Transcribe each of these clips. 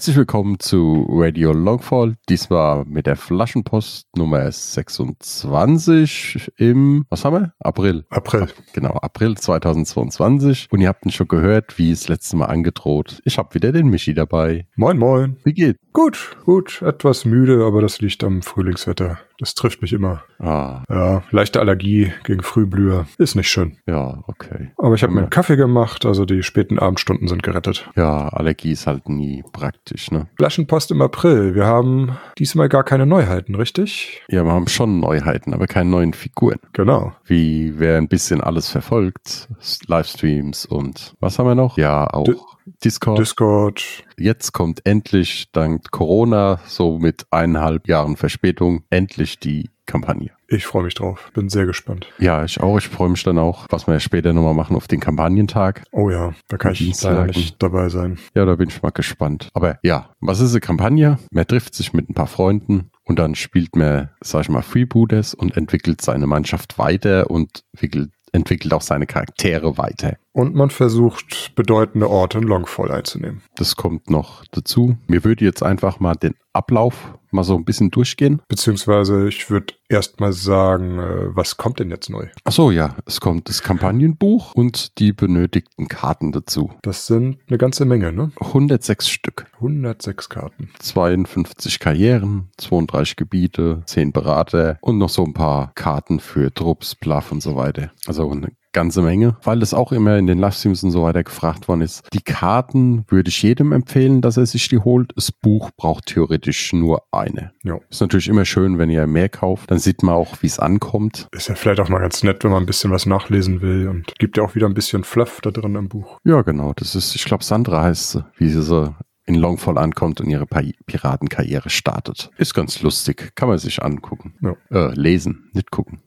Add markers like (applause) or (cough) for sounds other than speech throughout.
Herzlich willkommen zu Radio Longfall. Diesmal mit der Flaschenpost Nummer 26 im, was haben wir? April. April. Genau, April 2022. Und ihr habt ihn schon gehört, wie es letztes Mal angedroht. Ich habe wieder den Michi dabei. Moin, moin. Wie geht's? Gut, gut. Etwas müde, aber das liegt am Frühlingswetter. Das trifft mich immer. Ah, Ja, leichte Allergie gegen Frühblüher. Ist nicht schön. ja, okay. Aber ich habe mir einen Kaffee gemacht, also die späten Abendstunden sind gerettet. Ja, Allergie ist halt nie praktisch, ne? Flaschenpost im April. Wir haben diesmal gar keine Neuheiten, richtig? Ja, wir haben schon Neuheiten, aber keine neuen Figuren. Genau. Wie wer ein bisschen alles verfolgt, Livestreams und was haben wir noch? Ja, auch Di- Discord. Discord. Jetzt kommt endlich dank Corona, so mit eineinhalb Jahren Verspätung, endlich die Kampagne. Ich freue mich drauf. Bin sehr gespannt. Ja, ich auch. Ich freue mich dann auch, was wir später nochmal machen auf den Kampagnentag. Oh ja, da kann ich leider nicht dabei sein. Ja, da bin ich mal gespannt. Aber ja, was ist eine Kampagne? Man trifft sich mit ein paar Freunden und dann spielt man, sag ich mal, Freebooters und entwickelt seine Mannschaft weiter und entwickelt, entwickelt auch seine Charaktere weiter. Und man versucht, bedeutende Orte in Longfall einzunehmen. Das kommt noch dazu. Mir würde jetzt einfach mal den Ablauf mal so ein bisschen durchgehen. Beziehungsweise ich würde erst mal sagen, äh, was kommt denn jetzt neu? Ach so, ja, es kommt das Kampagnenbuch und die benötigten Karten dazu. Das sind eine ganze Menge, ne? 106 Stück, 106 Karten. 52 Karrieren, 32 Gebiete, 10 Berater und noch so ein paar Karten für Trupps, Bluff und so weiter. Also eine ganze Menge, weil das auch immer in den Livestreams und so weiter gefragt worden ist. Die Karten würde ich jedem empfehlen, dass er sich die holt. Das Buch braucht theoretisch nur eine. Ja. Ist natürlich immer schön, wenn ihr mehr kauft. Dann sieht man auch, wie es ankommt. Ist ja vielleicht auch mal ganz nett, wenn man ein bisschen was nachlesen will und gibt ja auch wieder ein bisschen Fluff da drin im Buch. Ja, genau. Das ist, ich glaube, Sandra heißt sie, wie sie so in Longfall ankommt und ihre Piratenkarriere startet. Ist ganz lustig. Kann man sich angucken. Ja. Äh, lesen, nicht gucken.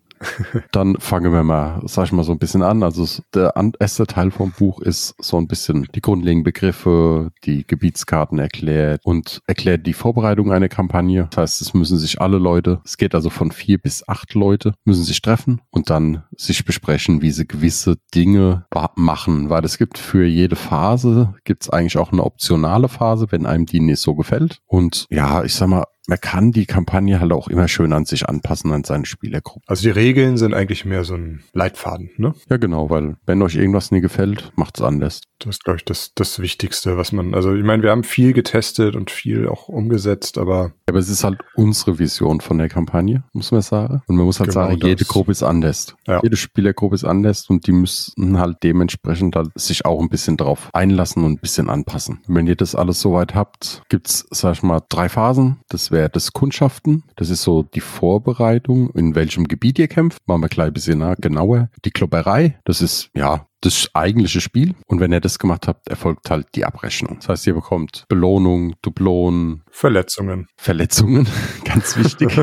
Dann fangen wir mal, sag ich mal, so ein bisschen an. Also der erste Teil vom Buch ist so ein bisschen die grundlegenden Begriffe, die Gebietskarten erklärt und erklärt die Vorbereitung einer Kampagne. Das heißt, es müssen sich alle Leute, es geht also von vier bis acht Leute, müssen sich treffen und dann sich besprechen, wie sie gewisse Dinge machen. Weil es gibt für jede Phase, gibt es eigentlich auch eine optionale Phase, wenn einem die nicht so gefällt. Und ja, ich sag mal, man kann die Kampagne halt auch immer schön an sich anpassen, an seine Spielergruppe. Also die Regeln sind eigentlich mehr so ein Leitfaden, ne? Ja, genau, weil wenn euch irgendwas nie gefällt, macht's anders. Das ist, glaube ich, das, das Wichtigste, was man, also ich meine, wir haben viel getestet und viel auch umgesetzt, aber Aber es ist halt unsere Vision von der Kampagne, muss man sagen. Und man muss halt Genau sagen, das. jede Gruppe ist anders. Ja. Jede Spielergruppe ist anders und die müssen halt dementsprechend halt sich auch ein bisschen drauf einlassen und ein bisschen anpassen. Wenn ihr das alles soweit habt, gibt's, sag ich mal, drei Phasen. Das wäre das Kundschaften. Das ist so die Vorbereitung, in welchem Gebiet ihr kämpft. Machen wir gleich ein bisschen na- genauer. Die Klopperei, das ist, ja, das eigentliche Spiel. Und wenn ihr das gemacht habt, erfolgt halt die Abrechnung. Das heißt, ihr bekommt Belohnung, Dublonen, Verletzungen. Verletzungen, (laughs) ganz wichtig.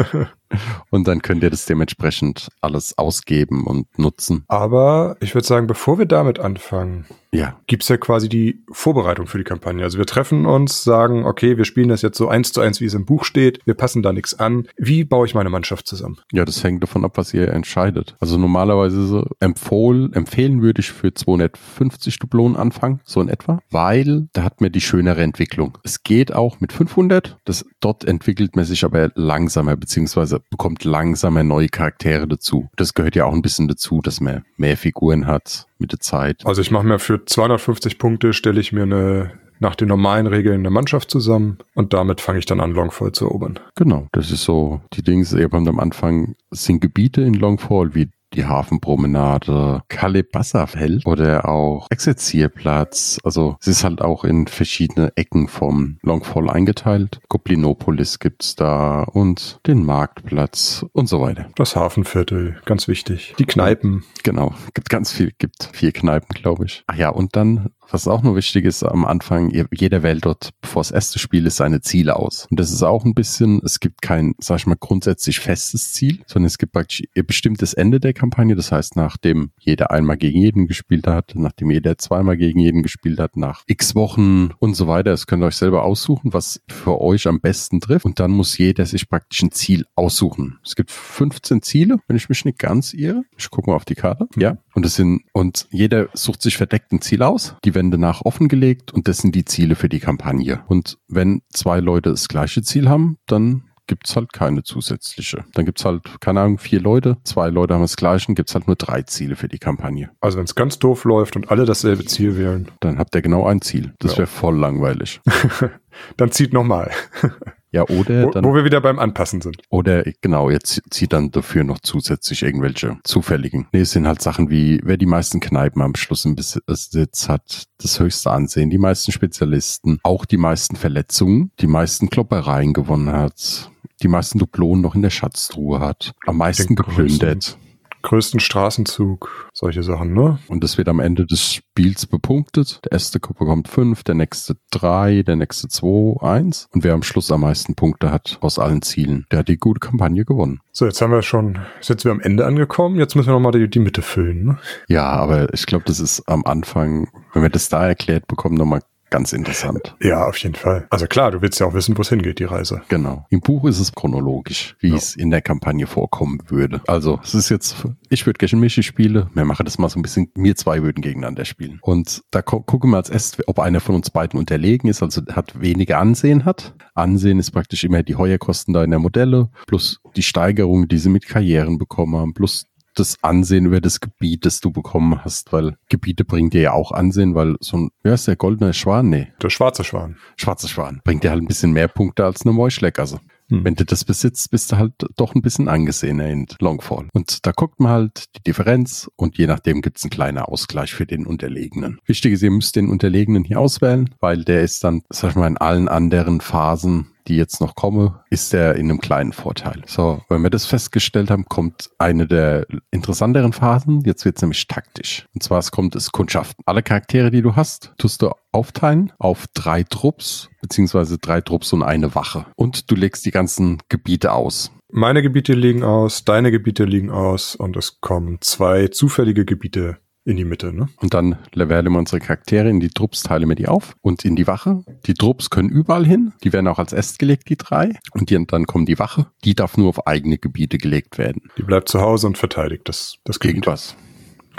Und dann könnt ihr das dementsprechend alles ausgeben und nutzen. aber ich würde sagen, bevor wir damit anfangen, Ja, gibt's ja quasi die Vorbereitung für die Kampagne. Also wir treffen uns, sagen, okay, wir spielen das jetzt so eins zu eins, wie es im Buch steht. Wir passen da nichts an. Wie baue ich meine Mannschaft zusammen? ja, das hängt davon ab, was ihr entscheidet. Also normalerweise so empfohlen, empfehlen würde ich für 250 Dublonen anfangen, so in etwa, weil da hat man die schönere Entwicklung. Es geht auch mit 500, das, dort entwickelt man sich aber langsamer, beziehungsweise bekommt langsamer neue Charaktere dazu. Das gehört ja auch ein bisschen dazu, dass man mehr Figuren hat mit der Zeit. Also ich mache mir für 250 Punkte, stelle ich mir eine nach den normalen Regeln eine Mannschaft zusammen und damit fange ich dann an, Longfall zu erobern. Genau, das ist so die Dinge, ihr habt am Anfang sind Gebiete in Longfall wie die Hafenpromenade, Kalebassa-Feld oder auch Exerzierplatz. Also es ist halt auch in verschiedene Ecken vom Longfall eingeteilt. Goblinopolis gibt's da und den Marktplatz und so weiter. Das Hafenviertel, ganz wichtig. Die Kneipen. Genau, gibt ganz viel, gibt vier Kneipen, glaube ich. Ach ja, und dann was auch nur wichtig ist am Anfang, jeder wählt dort, bevor das erste Spiel ist, seine Ziele aus. Und das ist auch ein bisschen, es gibt kein, sag ich mal, grundsätzlich festes Ziel, sondern es gibt praktisch ein bestimmtes Ende der Kampagne. Das heißt, nachdem jeder einmal gegen jeden gespielt hat, nachdem jeder zweimal gegen jeden gespielt hat, nach x Wochen und so weiter. Das könnt ihr euch selber aussuchen, was für euch am besten trifft. Und dann muss jeder sich praktisch ein Ziel aussuchen. Es gibt 15 Ziele, wenn ich mich nicht ganz irre. Ich gucke mal auf die Karte. Ja. Und es sind, und jeder sucht sich verdeckt ein Ziel aus. Die Wände nach offengelegt und das sind die Ziele für die Kampagne. Und wenn zwei Leute das gleiche Ziel haben, dann gibt's halt keine zusätzliche. Dann gibt's halt, keine Ahnung, vier Leute, zwei Leute haben das gleiche, gibt's halt nur drei Ziele für die Kampagne. Also wenn es ganz doof läuft und alle dasselbe Ziel wählen. Dann habt ihr genau ein Ziel. Das ja. wäre voll langweilig. (laughs) dann zieht nochmal. (laughs) Ja, oder wo, dann, wo wir wieder beim Anpassen sind. Oder genau, jetzt zieht dann dafür noch zusätzlich irgendwelche zufälligen. Nee, es sind halt Sachen wie, wer die meisten Kneipen am Schluss im Besitz hat, das höchste Ansehen, die meisten Spezialisten, auch die meisten Verletzungen, die meisten Kloppereien gewonnen hat, die meisten Duplonen noch in der Schatztruhe hat, am meisten geplündert größten Straßenzug, solche Sachen, ne? Und das wird am Ende des Spiels bepunktet. Der erste bekommt fünf, der nächste drei, der nächste zwei, eins. Und wer am Schluss am meisten Punkte hat aus allen Zielen, der hat die gute Kampagne gewonnen. So, jetzt haben wir schon, jetzt sind wir am Ende angekommen. Jetzt müssen wir nochmal die, die Mitte füllen, ne? Ja, aber ich glaube, das ist am Anfang, wenn wir das da erklärt bekommen, nochmal ganz interessant. Ja, auf jeden Fall. Also klar, du willst ja auch wissen, wo es hingeht, die Reise. Genau. Im Buch ist es chronologisch, wie ja. es in der Kampagne vorkommen würde. Also es ist jetzt, ich würde gerne Michi spiele, wir machen das mal so ein bisschen, wir zwei würden gegeneinander spielen. Und da gucken wir als erstes, ob einer von uns beiden unterlegen ist, also hat weniger Ansehen hat. Ansehen ist praktisch immer die Heuerkosten deiner Modelle, plus die Steigerung, die sie mit Karrieren bekommen haben, plus das Ansehen über das Gebiet, das du bekommen hast, weil Gebiete bringen dir ja auch Ansehen, weil so ein, ja, ist der goldene Schwan? Nee. Der schwarze Schwan. Schwarze Schwan. Bringt dir halt ein bisschen mehr Punkte als eine Meuschleckasse. Hm. Wenn du das besitzt, bist du halt doch ein bisschen angesehener in Longfall. Und da guckt man halt die Differenz und je nachdem gibt es einen kleinen Ausgleich für den Unterlegenen. Wichtig ist, ihr müsst den Unterlegenen hier auswählen, weil der ist dann, sag ich mal, in allen anderen Phasen die jetzt noch komme, ist er in einem kleinen Vorteil. So, wenn wir das festgestellt haben, kommt eine der interessanteren Phasen. Jetzt wird es nämlich taktisch. Und zwar es kommt es Kundschaften. Alle Charaktere, die du hast, tust du aufteilen auf drei Trupps, beziehungsweise drei Trupps und eine Wache. Und du legst die ganzen Gebiete aus. Meine Gebiete liegen aus, deine Gebiete liegen aus und es kommen zwei zufällige Gebiete in die Mitte, ne? Und dann leveln wir unsere Charaktere in die Trupps, teilen wir die auf und in die Wache. Die Trupps können überall hin. Die werden auch als Est gelegt, die drei. Und die, dann kommt die Wache. Die darf nur auf eigene Gebiete gelegt werden. Die bleibt zu Hause und verteidigt das, das Gebiet. Irgendwas.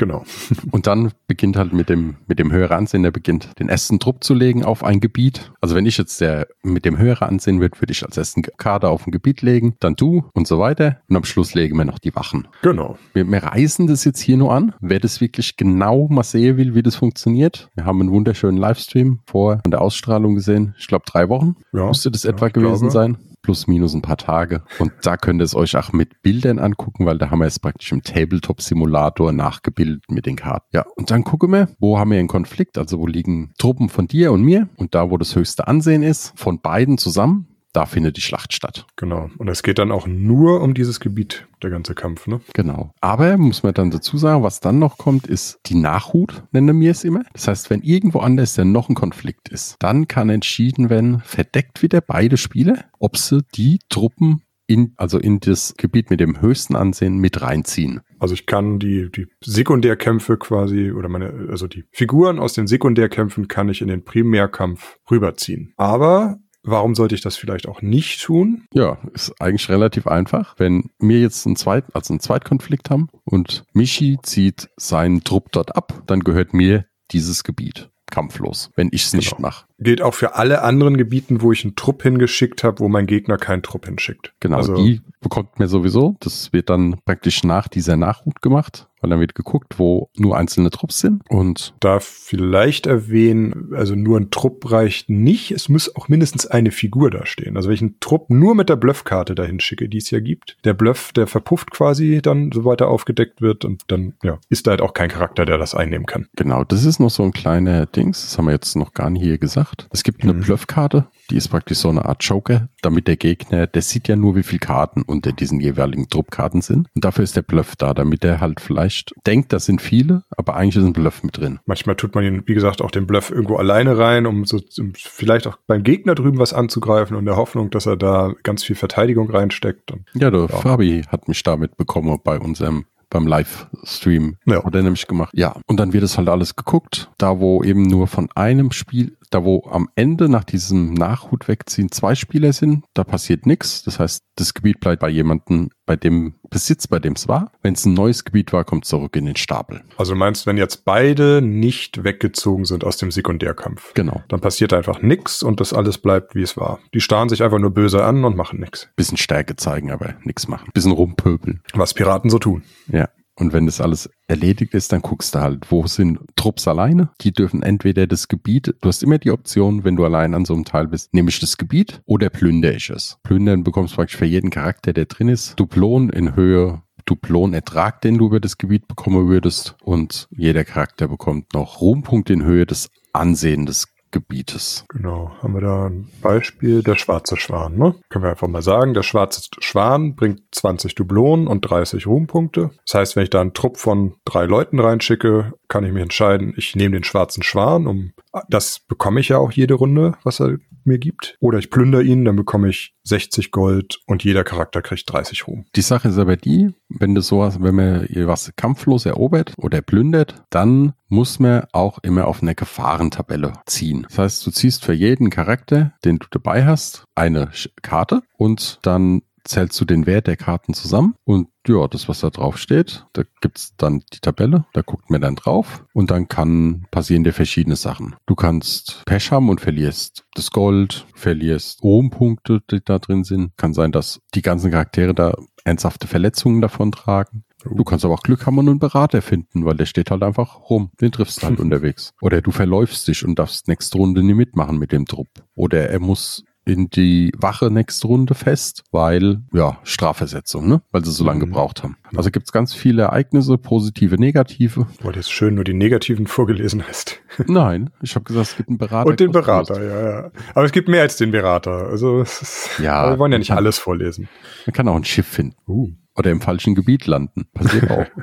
Genau. (laughs) Und dann beginnt halt mit dem, mit dem höheren Ansehen, der beginnt den ersten Trupp zu legen auf ein Gebiet. Also wenn ich jetzt der mit dem höheren Ansehen wird, würde ich als ersten Kader auf ein Gebiet legen, dann du und so weiter. Und am Schluss legen wir noch die Wachen. Genau. Wir, wir reißen das jetzt hier nur an. Wer das wirklich genau mal sehen will, wie das funktioniert. Wir haben einen wunderschönen Livestream vor der Ausstrahlung gesehen. Ich glaube drei Wochen. Ja, Müsste das ja, etwa gewesen glaube. sein plus minus ein paar Tage. Und da könnt ihr es euch auch mit Bildern angucken, weil da haben wir es praktisch im Tabletop-Simulator nachgebildet mit den Karten. Ja, und dann gucken wir, wo haben wir einen Konflikt? Also wo liegen Truppen von dir und mir? Und da, wo das höchste Ansehen ist, von beiden zusammen, da findet die Schlacht statt. Genau. Und es geht dann auch nur um dieses Gebiet, der ganze Kampf, ne? Genau. Aber muss man dann dazu sagen, was dann noch kommt, ist die Nachhut, nennen wir es immer. Das heißt, wenn irgendwo anders denn noch ein Konflikt ist, dann kann entschieden werden, verdeckt wieder beide Spieler, ob sie die Truppen in, also in das Gebiet mit dem höchsten Ansehen mit reinziehen. Also ich kann die, die Sekundärkämpfe quasi oder meine, also die Figuren aus den Sekundärkämpfen kann ich in den Primärkampf rüberziehen. Aber Warum sollte ich das vielleicht auch nicht tun? Ja, ist eigentlich relativ einfach. Wenn wir jetzt einen, Zweit, also einen Zweitkonflikt haben und Michi zieht seinen Trupp dort ab, dann gehört mir dieses Gebiet kampflos, wenn ich es nicht genau. mache. Gilt auch für alle anderen Gebieten, wo ich einen Trupp hingeschickt habe, wo mein Gegner keinen Trupp hinschickt. Genau, also, die bekommt mir sowieso. Das wird dann praktisch nach dieser Nachhut gemacht. Weil dann wird geguckt, wo nur einzelne Trupps sind. Und Darf vielleicht erwähnen, also nur ein Trupp reicht nicht. Es muss auch mindestens eine Figur da stehen. Also wenn ich einen Trupp nur mit der Bluffkarte dahin schicke, die es ja gibt, der Bluff, der verpufft quasi dann, sobald er aufgedeckt wird und dann, ja, ist da halt auch kein Charakter, der das einnehmen kann. genau, das ist noch so ein kleiner Dings, das haben wir jetzt noch gar nicht hier gesagt. Es gibt eine Mhm. Bluffkarte, die ist praktisch so eine Art Joker, damit der Gegner, der sieht ja nur, wie viele Karten unter diesen jeweiligen Truppkarten sind. Und dafür ist der Bluff da, damit er halt vielleicht denkt, das sind viele, aber eigentlich ist ein Bluff mit drin. Manchmal tut man ihn, wie gesagt, auch den Bluff irgendwo alleine rein, um so um vielleicht auch beim Gegner drüben was anzugreifen und der Hoffnung, dass er da ganz viel Verteidigung reinsteckt. Und Ja, der Ja. Fabi hat mich damit bekommen bei unserem beim Livestream Ja. hat er nämlich gemacht. Ja, und dann wird es halt alles geguckt, da wo eben nur von einem Spiel, da wo am Ende nach diesem Nachhut wegziehen zwei Spieler sind, da passiert nichts. Das heißt, das Gebiet bleibt bei jemandem, bei dem Besitz, bei dem es war. Wenn es ein neues Gebiet war, kommt es zurück in den Stapel. also du meinst, wenn jetzt beide nicht weggezogen sind aus dem Sekundärkampf, Genau. dann passiert einfach nichts und das alles bleibt, wie es war. Die starren sich einfach nur böse an und machen nichts. Bisschen Stärke zeigen, aber nichts machen. Bisschen rumpöbeln. Was Piraten so tun. Ja. Und wenn das alles erledigt ist, dann guckst du halt, wo sind Trupps alleine? Die dürfen entweder das Gebiet, du hast immer die Option, wenn du allein an so einem Teil bist, nehme ich das Gebiet oder plündere ich es. Plündern bekommst du praktisch für jeden Charakter, der drin ist, Duplon in Höhe, Duplon-Ertrag, den du über das Gebiet bekommen würdest. Und jeder Charakter bekommt noch Ruhmpunkte in Höhe des Ansehen des Gebietes. Genau, haben wir da ein Beispiel, der schwarze Schwan, ne? Können wir einfach mal sagen, der schwarze Schwan bringt 20 Dublonen und 30 Ruhmpunkte. Das heißt, wenn ich da einen Trupp von drei Leuten reinschicke, kann ich mich entscheiden, ich nehme den schwarzen Schwan, um das bekomme ich ja auch jede Runde, was er mir gibt. Oder ich plündere ihn, dann bekomme ich 60 Gold und jeder Charakter kriegt 30 Ruhm. Die Sache ist aber die, wenn du sowas, wenn man was kampflos erobert oder plündert, dann muss man auch immer auf eine Gefahrentabelle ziehen. Das heißt, du ziehst für jeden Charakter, den du dabei hast, eine Karte und dann zählst du den Wert der Karten zusammen und ja, das, was da drauf steht, da gibt's dann die Tabelle, da guckt man dann drauf und dann kann passieren dir verschiedene Sachen. Du kannst Pech haben und verlierst das Gold, verlierst Ruhmpunkte, die da drin sind. Kann sein, dass die ganzen Charaktere da ernsthafte Verletzungen davon tragen. Du kannst aber auch Glück haben und einen Berater finden, weil der steht halt einfach rum. Den triffst du halt (laughs) unterwegs. Oder du verläufst dich und darfst nächste Runde nie mitmachen mit dem Trupp. Oder er muss in die Wache nächste Runde fest, weil, ja, Strafversetzung, ne? Weil sie so lange Mhm. gebraucht haben. Also gibt's ganz viele Ereignisse, positive, negative. Weil du jetzt schön nur die negativen vorgelesen hast. (laughs) Nein, ich habe gesagt, es gibt einen Berater. Und den. Berater, ja, ja. Aber es gibt mehr als den Berater. Also, es ist, Ja. wir wollen ja nicht alles vorlesen. Man kann auch ein Schiff finden. Uh. Oder im falschen Gebiet landen. Passiert auch. (laughs)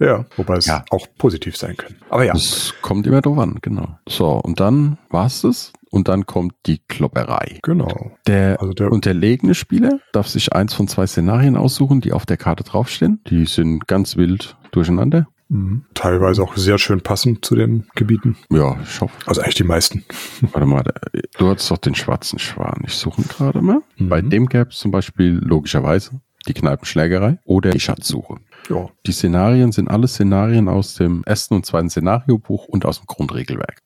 Ja, wobei es Ja. auch positiv sein können. Aber ja, Das kommt immer drauf an, genau. So, und dann war's das. Und dann kommt die Klopperei. genau. Der Also der, unterlegene Spieler darf sich eins von zwei Szenarien aussuchen, die auf der Karte draufstehen. Die sind ganz wild durcheinander. Mhm. teilweise auch sehr schön passend zu den Gebieten. Ja, ich hoffe. Also eigentlich die meisten. (laughs) Warte mal, du hattest doch den schwarzen Schwan. Ich suche ihn gerade mal. Mhm. Bei dem gäbe es zum Beispiel logischerweise die Kneipenschlägerei oder die Schatzsuche. Ja, Die Szenarien sind alle Szenarien aus dem ersten und zweiten Szenariobuch und aus dem Grundregelwerk.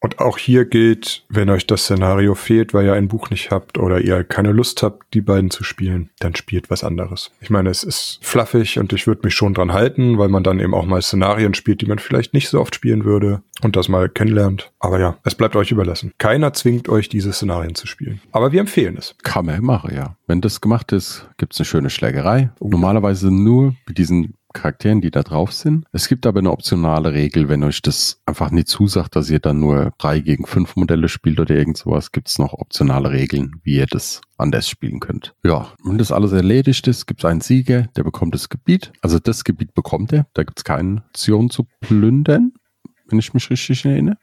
Und auch hier gilt, wenn euch das Szenario fehlt, weil ihr ein Buch nicht habt oder ihr keine Lust habt, die beiden zu spielen, dann spielt was anderes. Ich meine, es ist fluffig und ich würde mich schon dran halten, weil man dann eben auch mal Szenarien spielt, die man vielleicht nicht so oft spielen würde und das mal kennenlernt. Aber ja, es bleibt euch überlassen. Keiner zwingt euch, diese Szenarien zu spielen. Aber wir empfehlen es. Kann man machen, ja. Wenn das gemacht ist, gibt es eine schöne Schlägerei. Normalerweise nur mit diesen Charakteren, die da drauf sind. Es gibt aber eine optionale Regel, wenn euch das einfach nicht zusagt, dass ihr dann nur drei gegen fünf Modelle spielt oder irgend sowas, gibt es noch optionale Regeln, wie ihr das anders spielen könnt. Ja, wenn das alles erledigt ist, gibt es einen Sieger, der bekommt das Gebiet. Also das Gebiet bekommt er. Da gibt es keine Option zu plündern, wenn ich mich richtig erinnere.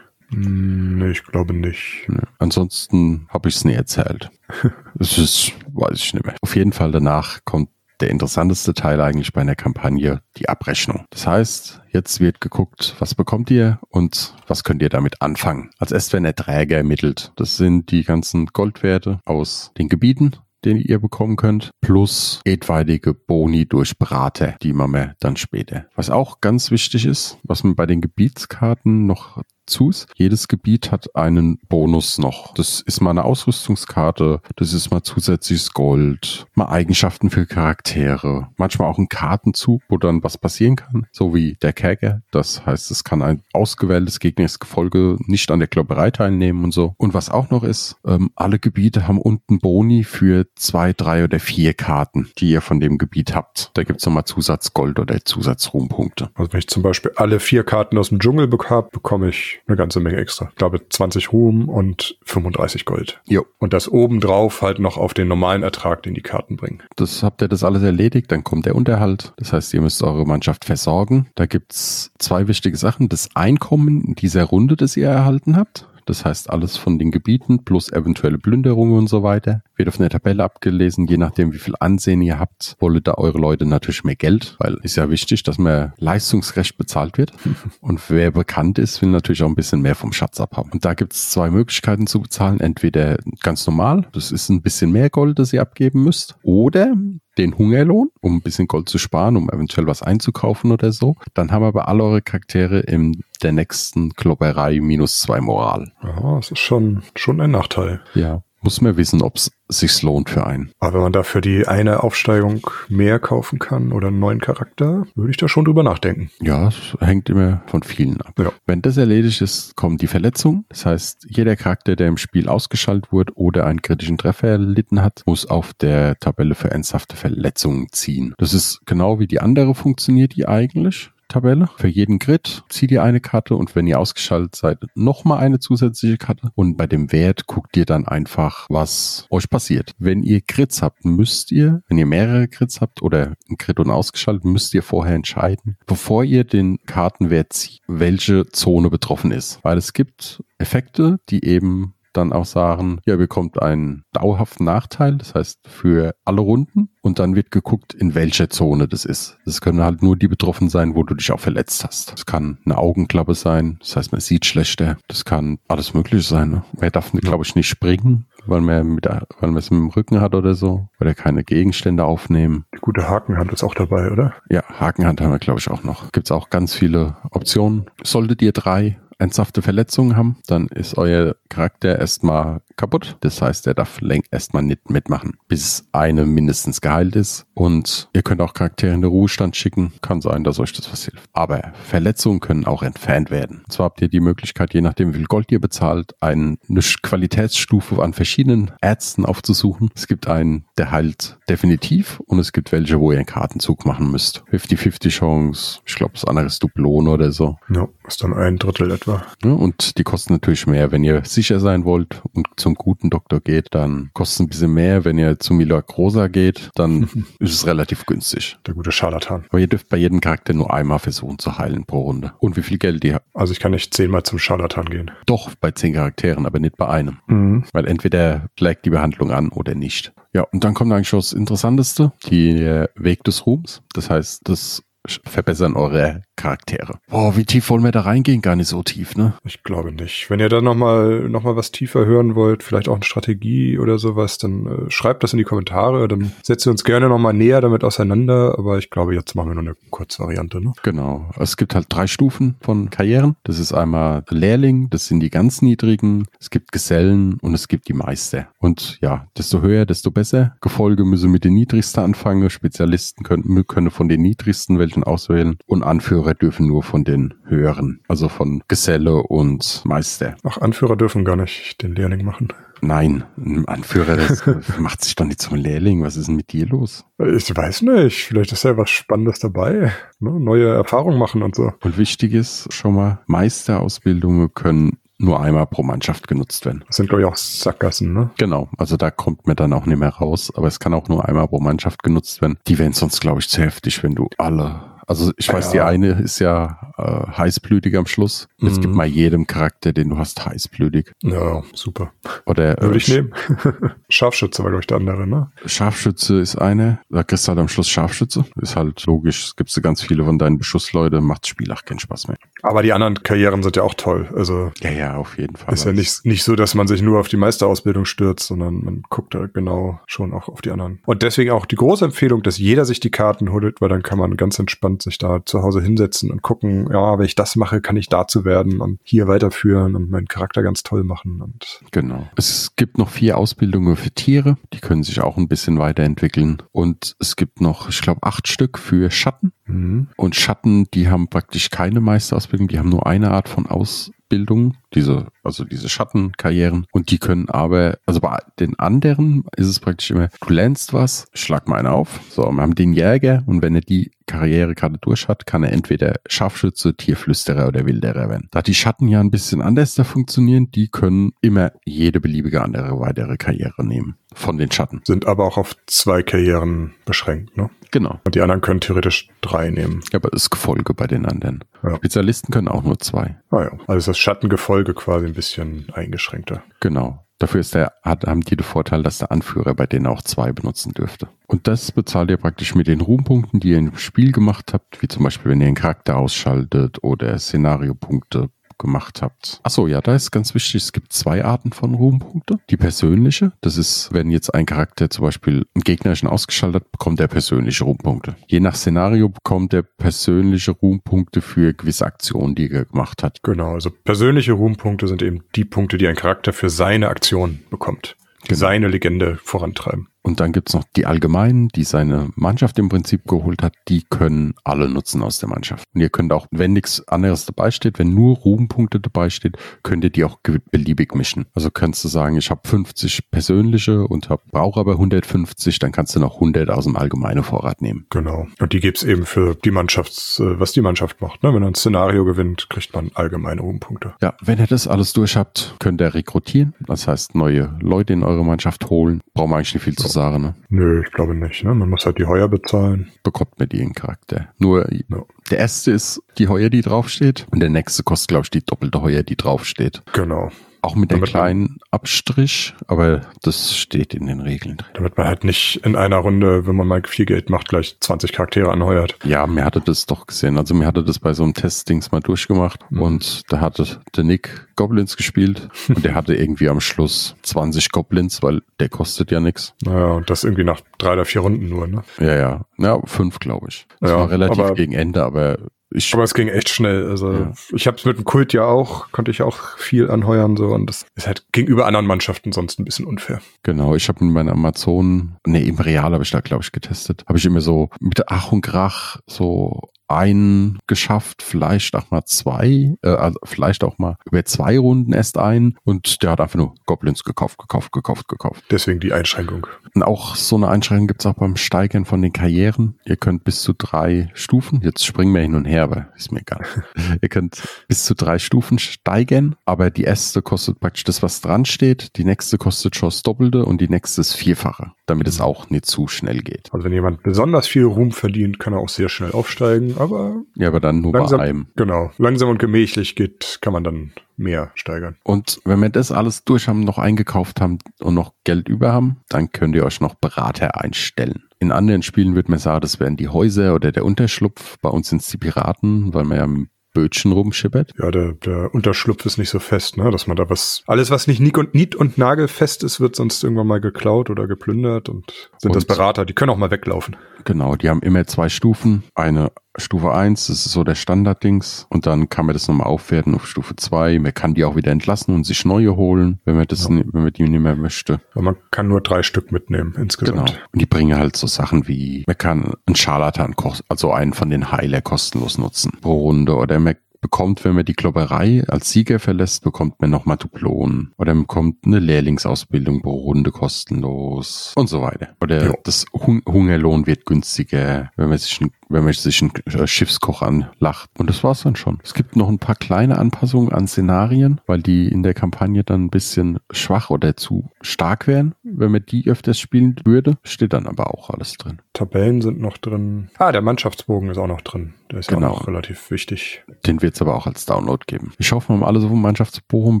Hm, Nee, ich glaube nicht. Nö. Ansonsten habe ich es nie erzählt. (laughs) Das ist, weiß ich nicht mehr. Auf jeden Fall danach kommt der interessanteste Teil eigentlich bei einer Kampagne, die Abrechnung. Das heißt, jetzt wird geguckt, was bekommt ihr und was könnt ihr damit anfangen. Als erst werden Erträge ermittelt. Das sind die ganzen Goldwerte aus den Gebieten, den ihr bekommen könnt, plus etwaige Boni durch Berater, die man dann später. Was auch ganz wichtig ist, was man bei den Gebietskarten noch Zus. Jedes Gebiet hat einen Bonus noch. Das ist mal eine Ausrüstungskarte, das ist mal zusätzliches Gold, mal Eigenschaften für Charaktere, manchmal auch ein Kartenzug, wo dann was passieren kann, so wie der Käger. Das heißt, es kann ein ausgewähltes gegnerisches Gefolge nicht an der Klopperei teilnehmen und so. Und was auch noch ist, ähm, alle Gebiete haben unten Boni für zwei, drei oder vier Karten, die ihr von dem Gebiet habt. Da gibt's nochmal Zusatzgold oder Zusatzruhmpunkte. Also wenn ich zum Beispiel alle vier Karten aus dem Dschungel habe, bekomme ich eine ganze Menge extra. Ich glaube 20 Ruhm und 35 Gold. Jo. Und das obendrauf halt noch auf den normalen Ertrag, den die Karten bringen. Das habt ihr das alles erledigt, dann kommt der Unterhalt. Das heißt, ihr müsst eure Mannschaft versorgen. Da gibt's zwei wichtige Sachen. Das Einkommen in dieser Runde, das ihr erhalten habt. Das heißt, alles von den Gebieten plus eventuelle Plünderungen und so weiter wird auf einer Tabelle abgelesen. Je nachdem, wie viel Ansehen ihr habt, wollen da eure Leute natürlich mehr Geld, weil ist ja wichtig, dass man leistungsrecht bezahlt wird. (laughs) Und wer bekannt ist, will natürlich auch ein bisschen mehr vom Schatz abhaben. Und da gibt es zwei Möglichkeiten zu bezahlen. Entweder ganz normal, das ist ein bisschen mehr Gold, das ihr abgeben müsst, oder den Hungerlohn, um ein bisschen Gold zu sparen, um eventuell was einzukaufen oder so. Dann haben aber alle eure Charaktere in der nächsten Klopperei minus zwei Moral. Ja, das ist schon, schon ein Nachteil. Ja muss man wissen, ob es sich lohnt für einen. Aber wenn man dafür die eine Aufsteigung mehr kaufen kann oder einen neuen Charakter, würde ich da schon drüber nachdenken. Ja, es hängt immer von vielen ab. Ja. Wenn das erledigt ist, kommen die Verletzungen. Das heißt, jeder Charakter, der im Spiel ausgeschaltet wurde oder einen kritischen Treffer erlitten hat, muss auf der Tabelle für ernsthafte Verletzungen ziehen. Das ist genau wie die andere funktioniert die eigentlich. Tabelle. Für jeden Grid zieht ihr eine Karte und wenn ihr ausgeschaltet seid, nochmal eine zusätzliche Karte. Und bei dem Wert guckt ihr dann einfach, was euch passiert. Wenn ihr Grids habt, müsst ihr, wenn ihr mehrere Grids habt oder ein Grid und ausgeschaltet, müsst ihr vorher entscheiden, bevor ihr den Kartenwert zieht, welche Zone betroffen ist. Weil es gibt Effekte, die eben dann auch sagen, ihr bekommt einen dauerhaften Nachteil, das heißt für alle Runden und dann wird geguckt, in welcher Zone das ist. Das können halt nur die betroffen sein, wo du dich auch verletzt hast. Das kann eine Augenklappe sein, das heißt, man sieht schlechter. Das kann alles Mögliche sein. Ne? Man darf, glaube ich, nicht springen, weil man, mit, weil man es mit dem Rücken hat oder so, oder keine Gegenstände aufnehmen. Die gute Hakenhand ist auch dabei, oder? Ja, Hakenhand haben wir, glaube ich, auch noch. Gibt es auch ganz viele Optionen. Solltet ihr drei ernsthafte Verletzungen haben, dann ist euer Charakter erstmal kaputt. Das heißt, er darf erstmal nicht mitmachen, bis eine mindestens geheilt ist. Und ihr könnt auch Charaktere in den Ruhestand schicken. Kann sein, dass euch das was hilft. Aber Verletzungen können auch entfernt werden. Und zwar habt ihr die Möglichkeit, je nachdem, wie viel Gold ihr bezahlt, eine Qualitätsstufe an verschiedenen Ärzten aufzusuchen. Es gibt einen, der heilt definitiv und es gibt welche, wo ihr einen Kartenzug machen müsst. 50-50 Chance. Ich glaube, das andere ist Duplon oder so. Ja, ist dann ein Drittel etwa. Ja, und die kosten natürlich mehr. Wenn ihr sicher sein wollt und zum guten Doktor geht, dann kostet es ein bisschen mehr. Wenn ihr zu Milagrosa geht, dann (laughs) ist es relativ günstig. Der gute Scharlatan. Aber ihr dürft bei jedem Charakter nur einmal versuchen zu heilen pro Runde. Und wie viel Geld ihr habt. Also ich kann nicht zehnmal zum Scharlatan gehen. Doch, bei zehn Charakteren, aber nicht bei einem. Mhm. Weil entweder schlägt die Behandlung an oder nicht. Ja, und dann kommt eigentlich schon das Interessanteste, die Weg des Ruhms. Das heißt, das verbessern eure Charaktere. Boah, wie tief wollen wir da reingehen? Gar nicht so tief, ne? Ich glaube nicht. Wenn ihr da nochmal noch mal was tiefer hören wollt, vielleicht auch eine Strategie oder sowas, dann äh, schreibt das in die Kommentare. Dann setzen wir uns gerne nochmal näher damit auseinander. Aber ich glaube, jetzt machen wir nur eine Kurzvariante, ne? Genau. Es gibt halt drei Stufen von Karrieren. Das ist einmal Lehrling, das sind die ganz niedrigen. Es gibt Gesellen und es gibt die Meister. Und ja, desto höher, desto besser. Gefolge müssen mit den niedrigsten anfangen. Spezialisten können, können von den niedrigsten welchen auswählen. Und Anführer Anführer dürfen nur von den höheren, also von Geselle und Meister. Ach, Anführer dürfen gar nicht den Lehrling machen. Nein, ein Anführer (laughs) macht sich doch nicht zum Lehrling. Was ist denn mit dir los? Ich weiß nicht. Vielleicht ist ja was Spannendes dabei. Ne? Neue Erfahrungen machen und so. Und wichtig ist schon mal, Meisterausbildungen können nur einmal pro Mannschaft genutzt werden. Das sind, glaube ich, auch Sackgassen, ne? Genau. Also da kommt man dann auch nicht mehr raus. Aber es kann auch nur einmal pro Mannschaft genutzt werden. Die wären sonst, glaube ich, zu heftig, wenn du alle also ich weiß, ja. die eine ist ja äh, heißblütig am Schluss. Mhm. Es gibt mal jedem Charakter, den du hast, heißblütig. Ja, super. Oder Würde ich nehmen. (laughs) Scharfschütze war, glaube ich, der andere, ne? Scharfschütze ist eine. Da kriegst du halt am Schluss Scharfschütze. Ist halt logisch. Es gibt so ganz viele von deinen Beschussleute, macht das Spiel auch keinen Spaß mehr. Aber die anderen Karrieren sind ja auch toll. Also ja, ja, auf jeden Fall. Ist ja nicht, nicht so, dass man sich nur auf die Meisterausbildung stürzt, sondern man guckt da genau schon auch auf die anderen. Und deswegen auch die große Empfehlung, dass jeder sich die Karten holt, weil dann kann man ganz entspannt sich da zu Hause hinsetzen und gucken, ja, wenn ich das mache, kann ich dazu werden und hier weiterführen und meinen Charakter ganz toll machen. Und genau. Es gibt noch vier Ausbildungen für Tiere, die können sich auch ein bisschen weiterentwickeln. Und es gibt noch, ich glaube, acht Stück für Schatten. Mhm. Und Schatten, die haben praktisch keine Meisterausbildung, die haben nur eine Art von Aus Bildung, diese, also diese Schattenkarrieren. Und die können aber, also bei den anderen ist es praktisch immer, du lernst was, schlag mal einen auf. So, wir haben den Jäger und wenn er die Karriere gerade durch hat, kann er entweder Scharfschütze, Tierflüsterer oder Wilderer werden. Da die Schatten ja ein bisschen anders da funktionieren, die können immer jede beliebige andere weitere Karriere nehmen von den Schatten. Sind aber auch auf zwei Karrieren beschränkt, ne? Genau. Und die anderen können theoretisch drei nehmen. Ja, aber das Gefolge bei den anderen. Ja. Spezialisten können auch nur zwei. Ah ja. Also ist das Schattengefolge quasi ein bisschen eingeschränkter. Genau. Dafür ist der, hat, haben die den Vorteil, dass der Anführer bei denen auch zwei benutzen dürfte. Und das bezahlt ihr praktisch mit den Ruhmpunkten, die ihr im Spiel gemacht habt, wie zum Beispiel, wenn ihr einen Charakter ausschaltet oder Szenariopunkte gemacht habt. Achso, ja, da ist ganz wichtig, es gibt zwei Arten von Ruhmpunkte. Die persönliche, das ist, wenn jetzt ein Charakter zum Beispiel einen gegnerischen ausgeschaltet bekommt er persönliche Ruhmpunkte. Je nach Szenario bekommt er persönliche Ruhmpunkte für gewisse Aktionen, die er gemacht hat. Genau, also persönliche Ruhmpunkte sind eben die Punkte, die ein Charakter für seine Aktion bekommt. Die genau. seine Legende vorantreiben. Und dann gibt's noch die Allgemeinen, die seine Mannschaft im Prinzip geholt hat. Die können alle nutzen aus der Mannschaft. Und ihr könnt auch, wenn nichts anderes dabei steht, wenn nur Ruhmpunkte dabei steht, könnt ihr die auch beliebig mischen. Also kannst du sagen, ich habe 50 persönliche und hab, brauche aber 150, dann kannst du noch 100 aus dem allgemeinen Vorrat nehmen. Genau. Und die gibt's eben für die Mannschafts, äh, was die Mannschaft macht. Ne? Wenn er ein Szenario gewinnt, kriegt man allgemeine Ruhmpunkte. Ja, wenn ihr das alles durch habt, könnt ihr rekrutieren. Das heißt, neue Leute in eure Mannschaft holen. Braucht man eigentlich nicht viel zu Sache, ne? Nö, ich glaube nicht. Ne? Man muss halt die Heuer bezahlen. Bekommt man die in Charakter. Nur ja. der erste ist die Heuer, die draufsteht. Und der nächste kostet, glaube ich, die doppelte Heuer, die draufsteht. Genau. Auch mit einem kleinen Abstrich, aber das steht in den Regeln drin. Damit man halt nicht in einer Runde, wenn man mal viel Geld macht, gleich 20 Charaktere anheuert. Ja, mir hatte das doch gesehen. Also mir hatte das bei so einem Testdings mal durchgemacht mhm. und da hatte der Nick Goblins gespielt (laughs) und der hatte irgendwie am Schluss 20 Goblins, weil der kostet ja nichts. Naja, und das irgendwie nach drei oder vier Runden nur, ne? Ja, ja. Ja, fünf, glaube ich. Das ja, war relativ gegen Ende, aber ich, aber es ging echt schnell. Also ja. ich habe es mit dem Kult ja auch, konnte ich auch viel anheuern so und das ist halt gegenüber anderen Mannschaften sonst ein bisschen unfair. Genau, ich habe mit meinen Amazon, nee, im Real habe ich da glaube ich getestet, habe ich immer so mit Ach und Krach so einen geschafft, vielleicht auch mal zwei, äh, also vielleicht auch mal über zwei Runden erst ein und der hat einfach nur Goblins gekauft, gekauft, gekauft, gekauft. Deswegen die Einschränkung. Und auch so eine Einschränkung gibt's auch beim Steigern von den Karrieren. Ihr könnt bis zu drei Stufen, jetzt springen wir hin und her, aber ist mir egal. (laughs) Ihr könnt bis zu drei Stufen steigern, aber die erste kostet praktisch das, was dran steht, die nächste kostet schon das Doppelte und die nächste ist Vierfache, damit es auch nicht zu schnell geht. Also wenn jemand besonders viel Ruhm verdient, kann er auch sehr schnell aufsteigen aber. Ja, aber dann nur langsam, bei einem. Genau. Langsam und gemächlich geht, kann man dann mehr steigern. Und wenn wir das alles durch haben, noch eingekauft haben und noch Geld über haben, dann könnt ihr euch noch Berater einstellen. In anderen Spielen wird man sagen, das wären die Häuser oder der Unterschlupf. Bei uns sind es die Piraten, weil wir ja Bötchen rumschippert. Ja, der, der Unterschlupf ist nicht so fest, ne? Dass man da was. Alles, was nicht nied und, nied und nagelfest ist, wird sonst irgendwann mal geklaut oder geplündert und sind und das Berater, die können auch mal weglaufen. Genau, die haben immer zwei Stufen. Eine Stufe 1, das ist so der Standarddings. Und dann kann man das nochmal aufwerten auf Stufe 2. Man kann die auch wieder entlassen und sich neue holen, wenn man das, ja. wenn man die nicht mehr möchte. Aber man kann nur drei Stück mitnehmen insgesamt. Genau. Und die bringen halt so Sachen wie, man kann einen Scharlatan, also einen von den Heiler kostenlos nutzen pro Runde oder man bekommt, wenn man die Klopperei als Sieger verlässt, bekommt man nochmal Duplonen. Oder man bekommt eine Lehrlingsausbildung pro Runde kostenlos und so weiter. Oder ja. das Hun Hungerlohn wird günstiger, wenn man sich ein wenn man sich einen äh, Schiffskoch anlacht. Und das war's dann schon. Es gibt noch ein paar kleine Anpassungen an Szenarien, weil die in der Kampagne dann ein bisschen schwach oder zu stark wären. Wenn man die öfters spielen würde, steht dann aber auch alles drin. Tabellen sind noch drin. Ah, der Mannschaftsbogen ist auch noch drin. Der ist genau. auch relativ wichtig. Den wird es aber auch als Download geben. Ich hoffe, wir haben alle so vom Mannschaftsbogen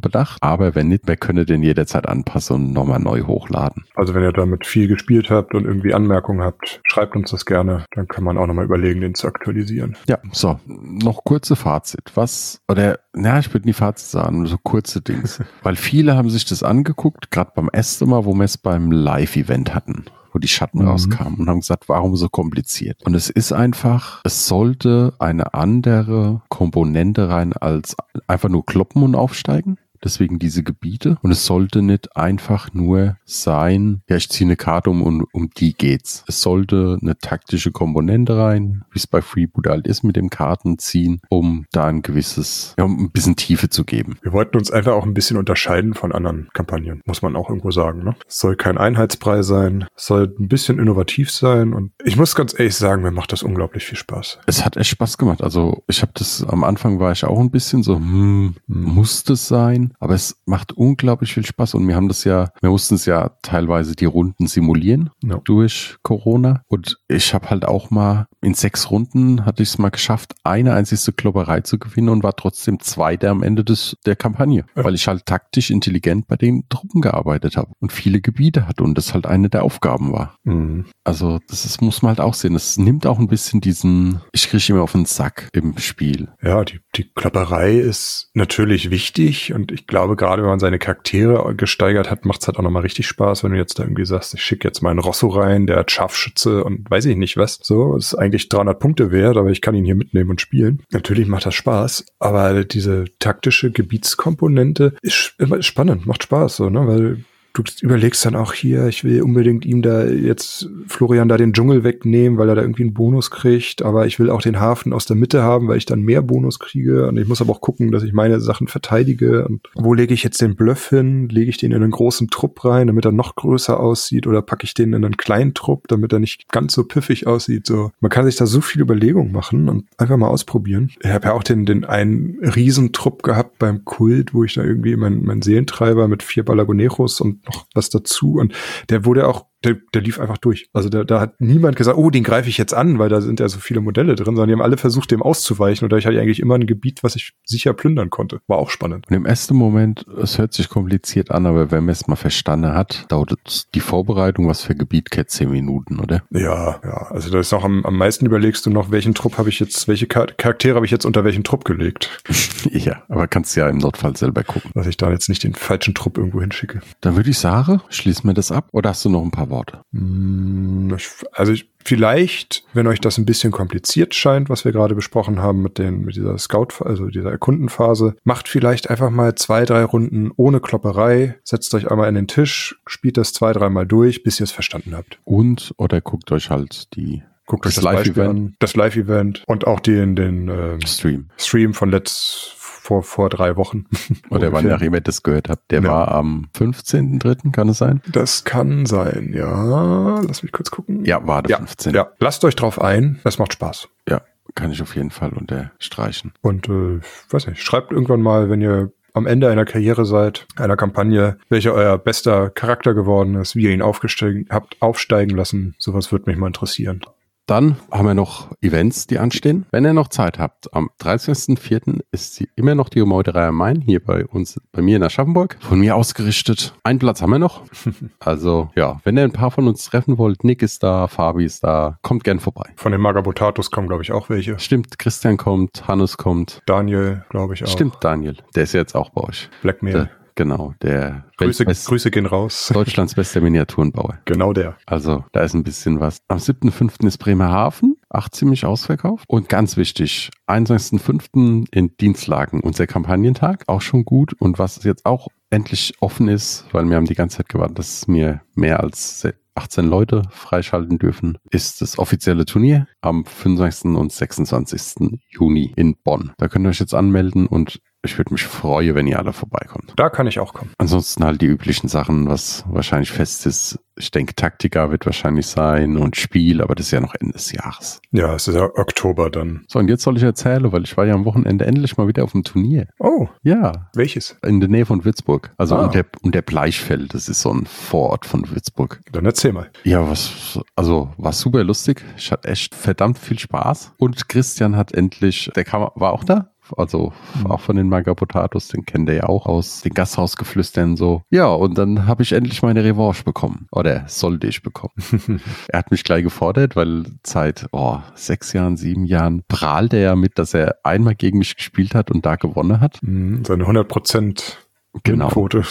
bedacht. Aber wenn nicht, wer könne den jederzeit anpassen und nochmal neu hochladen. Also wenn ihr damit viel gespielt habt und irgendwie Anmerkungen habt, schreibt uns das gerne. Dann kann man auch nochmal über überlegen, den zu aktualisieren. Ja, so, noch kurze Fazit. Was, oder, na, ich würde nie Fazit sagen, nur so kurze Dings. (laughs) Weil viele haben sich das angeguckt, gerade beim ersten Mal, wo wir es beim Live-Event hatten wo die Schatten Mhm. rauskamen und haben gesagt, warum so kompliziert? Und es ist einfach, es sollte eine andere Komponente rein als einfach nur kloppen und aufsteigen. Deswegen diese Gebiete. Und es sollte nicht einfach nur sein, ja, ich ziehe eine Karte um und um die geht's. Es sollte eine taktische Komponente rein, wie es bei Freeboot halt ist mit dem Kartenziehen, um da ein gewisses, ja, um ein bisschen Tiefe zu geben. Wir wollten uns einfach auch ein bisschen unterscheiden von anderen Kampagnen, muss man auch irgendwo sagen. Ne? Es soll kein Einheitsbrei sein, es soll ein bisschen innovativ sein und ich muss ganz ehrlich sagen, mir macht das unglaublich viel Spaß. Es hat echt Spaß gemacht. Also ich habe das, am Anfang war ich auch ein bisschen so, hm, muss das sein? Aber es macht unglaublich viel Spaß und wir haben das ja, wir mussten es ja teilweise die Runden simulieren Ja. durch Corona. Und ich habe halt auch mal in sechs Runden hatte ich es mal geschafft, eine einzigste Klopperei zu gewinnen und war trotzdem Zweiter am Ende des, der Kampagne, Ja. weil ich halt taktisch intelligent bei den Truppen gearbeitet habe und viele Gebiete hatte und das halt eine der Aufgaben war. Mhm. Also das ist, muss man halt auch sehen. Es nimmt auch ein bisschen diesen, ich kriege immer auf den Sack im Spiel. Ja, die, die Klopperei ist natürlich wichtig und ich glaube, gerade wenn man seine Charaktere gesteigert hat, macht es halt auch nochmal richtig Spaß, wenn du jetzt da irgendwie sagst, ich schicke jetzt meinen Rosso rein, der hat Scharfschütze und weiß ich nicht was. So, ist eigentlich 300 Punkte wert, aber ich kann ihn hier mitnehmen und spielen. Natürlich macht das Spaß, aber diese taktische Gebietskomponente ist immer spannend, macht Spaß, so, ne, weil du überlegst dann auch hier, ich will unbedingt ihm da jetzt Florian da den Dschungel wegnehmen, weil er da irgendwie einen Bonus kriegt, aber ich will auch den Hafen aus der Mitte haben, weil ich dann mehr Bonus kriege und ich muss aber auch gucken, dass ich meine Sachen verteidige und wo lege ich jetzt den Bluff hin? Lege ich den in einen großen Trupp rein, damit er noch größer aussieht oder packe ich den in einen kleinen Trupp, damit er nicht ganz so piffig aussieht, so. Man kann sich da so viel Überlegungen machen und einfach mal ausprobieren. Ich habe ja auch den, den einen Riesentrupp gehabt beim Kult, wo ich da irgendwie mein, mein Seelentreiber mit vier Balagoneros und noch was dazu. Und der wurde auch der, der lief einfach durch. Also da, da hat niemand gesagt, oh, den greife ich jetzt an, weil da sind ja so viele Modelle drin, sondern die haben alle versucht, dem auszuweichen. Und dadurch hatte ich eigentlich immer ein Gebiet, was ich sicher plündern konnte. War auch spannend. Und im ersten Moment, es hört sich kompliziert an, aber wenn man es mal verstanden hat, dauert die Vorbereitung was für Gebiet, Cat, zehn Minuten, oder? Ja, ja. Also da ist noch am, am meisten überlegst du noch, welchen Trupp habe ich jetzt, welche Char Charaktere habe ich jetzt unter welchen Trupp gelegt, (laughs) ja, aber kannst ja im Notfall selber gucken. dass ich da jetzt nicht den falschen Trupp irgendwo hinschicke. Dann würde ich sagen, schließen wir das ab. Oder hast du noch ein paar Worte? Mm, Also ich, vielleicht, wenn euch das ein bisschen kompliziert scheint, was wir gerade besprochen haben mit den mit dieser Scout, also dieser Erkundenphase, macht vielleicht einfach mal zwei, drei Runden ohne Klopperei, setzt euch einmal in den Tisch, spielt das zwei, dreimal durch, bis ihr es verstanden habt. Und, oder guckt euch halt die Guckt euch Das das, Beispiel Live-Event. an, das Live-Event und auch den den ähm, Stream. Stream von letzt vor vor drei Wochen. (laughs) Oder wann Ungefähr. ihr das gehört habt. Der Ja. war am 15.3., kann es sein? Das kann sein, ja. Lass mich kurz gucken. Ja, war der ja, 15. ja. Lasst euch drauf ein. Das macht Spaß. ja, kann ich auf jeden Fall unterstreichen. Und äh, weiß nicht, schreibt irgendwann mal, wenn ihr am Ende einer Karriere seid, einer Kampagne, welcher euer bester Charakter geworden ist, wie ihr ihn aufgestiegen habt, aufsteigen lassen. Sowas würde mich mal interessieren. Dann haben wir noch Events, die anstehen. Wenn ihr noch Zeit habt, am 30.04. ist sie immer noch die Meuterei am Main, hier bei uns, bei mir in Aschaffenburg. Von mir ausgerichtet. Einen Platz haben wir noch. (laughs) Also, ja, wenn ihr ein paar von uns treffen wollt, Nick ist da, Fabi ist da, kommt gern vorbei. Von den Magabotatus kommen, glaube ich, auch welche. Stimmt, Christian kommt, Hannes kommt. Daniel, glaube ich auch. Stimmt, Daniel. Der ist jetzt auch bei euch. Blackmail. Der, genau, der Grüße, Weltbest- Grüße gehen raus. (laughs) Deutschlands bester Miniaturenbauer. genau der. Also, da ist ein bisschen was. Am 7.5. ist Bremerhaven, 8 ziemlich ausverkauft. Und ganz wichtig, 21.5. in Dienstlagen, unser Kampagnentag, auch schon gut. Und was jetzt auch endlich offen ist, weil wir haben die ganze Zeit gewartet, dass mir mehr als se- 18 Leute freischalten dürfen, ist das offizielle Turnier am 25. und 26. Juni in Bonn. Da könnt ihr euch jetzt anmelden und ich würde mich freuen, wenn ihr alle vorbeikommt. Da kann ich auch kommen. Ansonsten halt die üblichen Sachen, was wahrscheinlich fest ist. Ich denke, Taktika wird wahrscheinlich sein und Spiel, aber das ist ja noch Ende des Jahres. Ja, es ist ja Oktober dann. So, und jetzt soll ich erzählen, weil ich war ja am Wochenende endlich mal wieder auf dem Turnier. Oh, Ja, welches? in der Nähe von Würzburg. Also Ah. unter, unter Bleichfeld, das ist so ein Vorort von Würzburg. Dann erzähl mal. Ja, was, also war super lustig. Ich hatte echt verdammt viel Spaß. Und Christian hat endlich, der kam, war auch da. Also Mhm. auch von den Magapotatos, den kennt er ja auch aus den Gasthausgeflüstern so. Ja, und dann habe ich endlich meine Revanche bekommen. Oder sollte ich bekommen. (laughs) er hat mich gleich gefordert, weil seit oh, sechs Jahren, sieben Jahren prahlt er ja mit, dass er einmal gegen mich gespielt hat und da gewonnen hat. Mhm, Seine 100% Genau. Quote.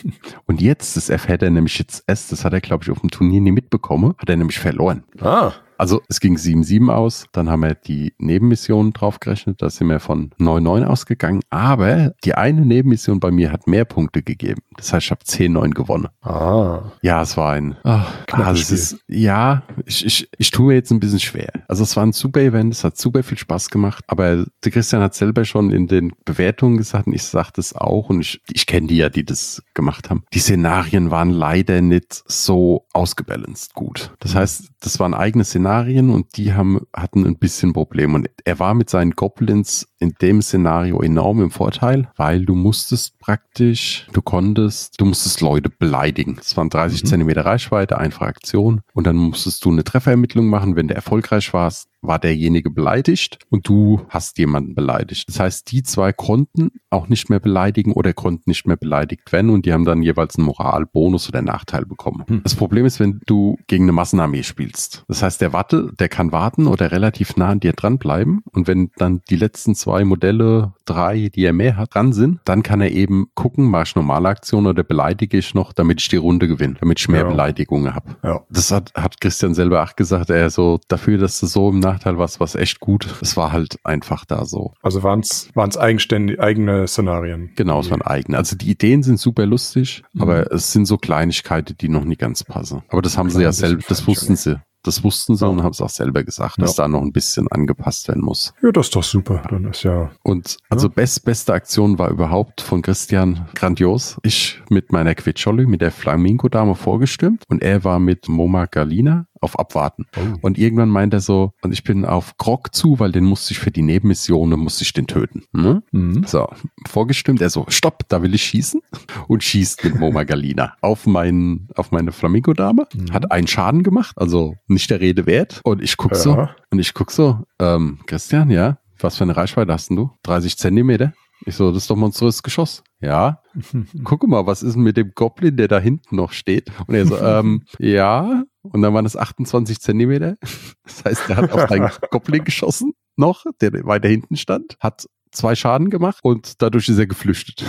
(laughs) Und jetzt, das erfährt er nämlich jetzt erst, das hat er, glaube ich, auf dem Turnier nie mitbekommen, hat er nämlich verloren. Ah, Also es ging 7-7 aus, dann haben wir die Nebenmission draufgerechnet, da sind wir von 9-9 ausgegangen, aber die eine Nebenmission bei mir hat mehr Punkte gegeben. Das heißt, ich habe 10-9 gewonnen. ah. Ja, es war ein, ach, also es ist, ja, ich, ich, ich tue mir jetzt ein bisschen schwer. Also es war ein super Event, es hat super viel Spaß gemacht, aber der Christian hat selber schon in den Bewertungen gesagt und ich sage das auch und ich, ich kenne die ja, die das gemacht haben. Die Szenarien waren leider nicht so ausgebalanced gut. Das heißt, das waren eigene Szenarien und die haben, hatten ein bisschen Probleme und er war mit seinen Goblins in dem Szenario enorm im Vorteil, weil du musstest praktisch, du konntest, du musstest Leute beleidigen. Es waren 30 Mhm. Zentimeter Reichweite, einfache Aktion und dann musstest du eine Trefferermittlung machen. Wenn du erfolgreich warst, war derjenige beleidigt und du hast jemanden beleidigt. Das heißt, die zwei konnten auch nicht mehr beleidigen oder konnten nicht mehr beleidigt werden und die haben dann jeweils einen Moralbonus oder Nachteil bekommen. Hm. Das Problem ist, wenn du gegen eine Massenarmee spielst. Das heißt, der warte, der kann warten oder relativ nah an dir dranbleiben und wenn dann die letzten zwei Modelle, drei, die er mehr hat, dran sind, dann kann er eben gucken, mache ich normale Aktion oder beleidige ich noch, damit ich die Runde gewinne, damit ich mehr Ja. Beleidigungen habe. Ja. Das hat, hat Christian selber auch gesagt, er so dafür, dass du so im Nachteil warst, was echt gut. Es war halt einfach da so. Also waren es eigenständig eigene Szenarien. Genau, es waren eigene. Also die Ideen sind super lustig, Mhm. aber es sind so Kleinigkeiten, die noch nie ganz passen. Aber das haben sie ja selber, das wussten sie. Das wussten sie Ja. und haben es auch selber gesagt, dass Ja. da noch ein bisschen angepasst werden muss. Ja, das ist doch super. Dann ist ja. Und also best, beste Aktion war überhaupt von Christian grandios. Ich mit meiner Quitscholli, mit der Flamingo-Dame vorgestimmt und er war mit Moma Galina auf Abwarten. Oh. Und irgendwann meint er so, und ich bin auf Grog zu, weil den musste ich für die Nebenmissionen, musste ich den töten. Ne? Mhm. So, vorgestimmt, er so, stopp, da will ich schießen und schießt mit Moma Galina (laughs) auf, meinen, auf meine Flamingo-Dame, Mhm. hat einen Schaden gemacht, also nicht der Rede wert. Und ich guck so, Ja. und ich guck so, ähm, Christian, ja, was für eine Reichweite hast denn du? 30 Zentimeter? Ich so, das ist doch monströses Geschoss. Ja, (laughs) guck mal, was ist denn mit dem Goblin, der da hinten noch steht? Und er so, ähm, (laughs) ja. Und dann waren es 28 Zentimeter. Das heißt, er hat auf (laughs) deinen Goblin geschossen noch, der weiter hinten stand, hat zwei Schaden gemacht und dadurch ist er geflüchtet.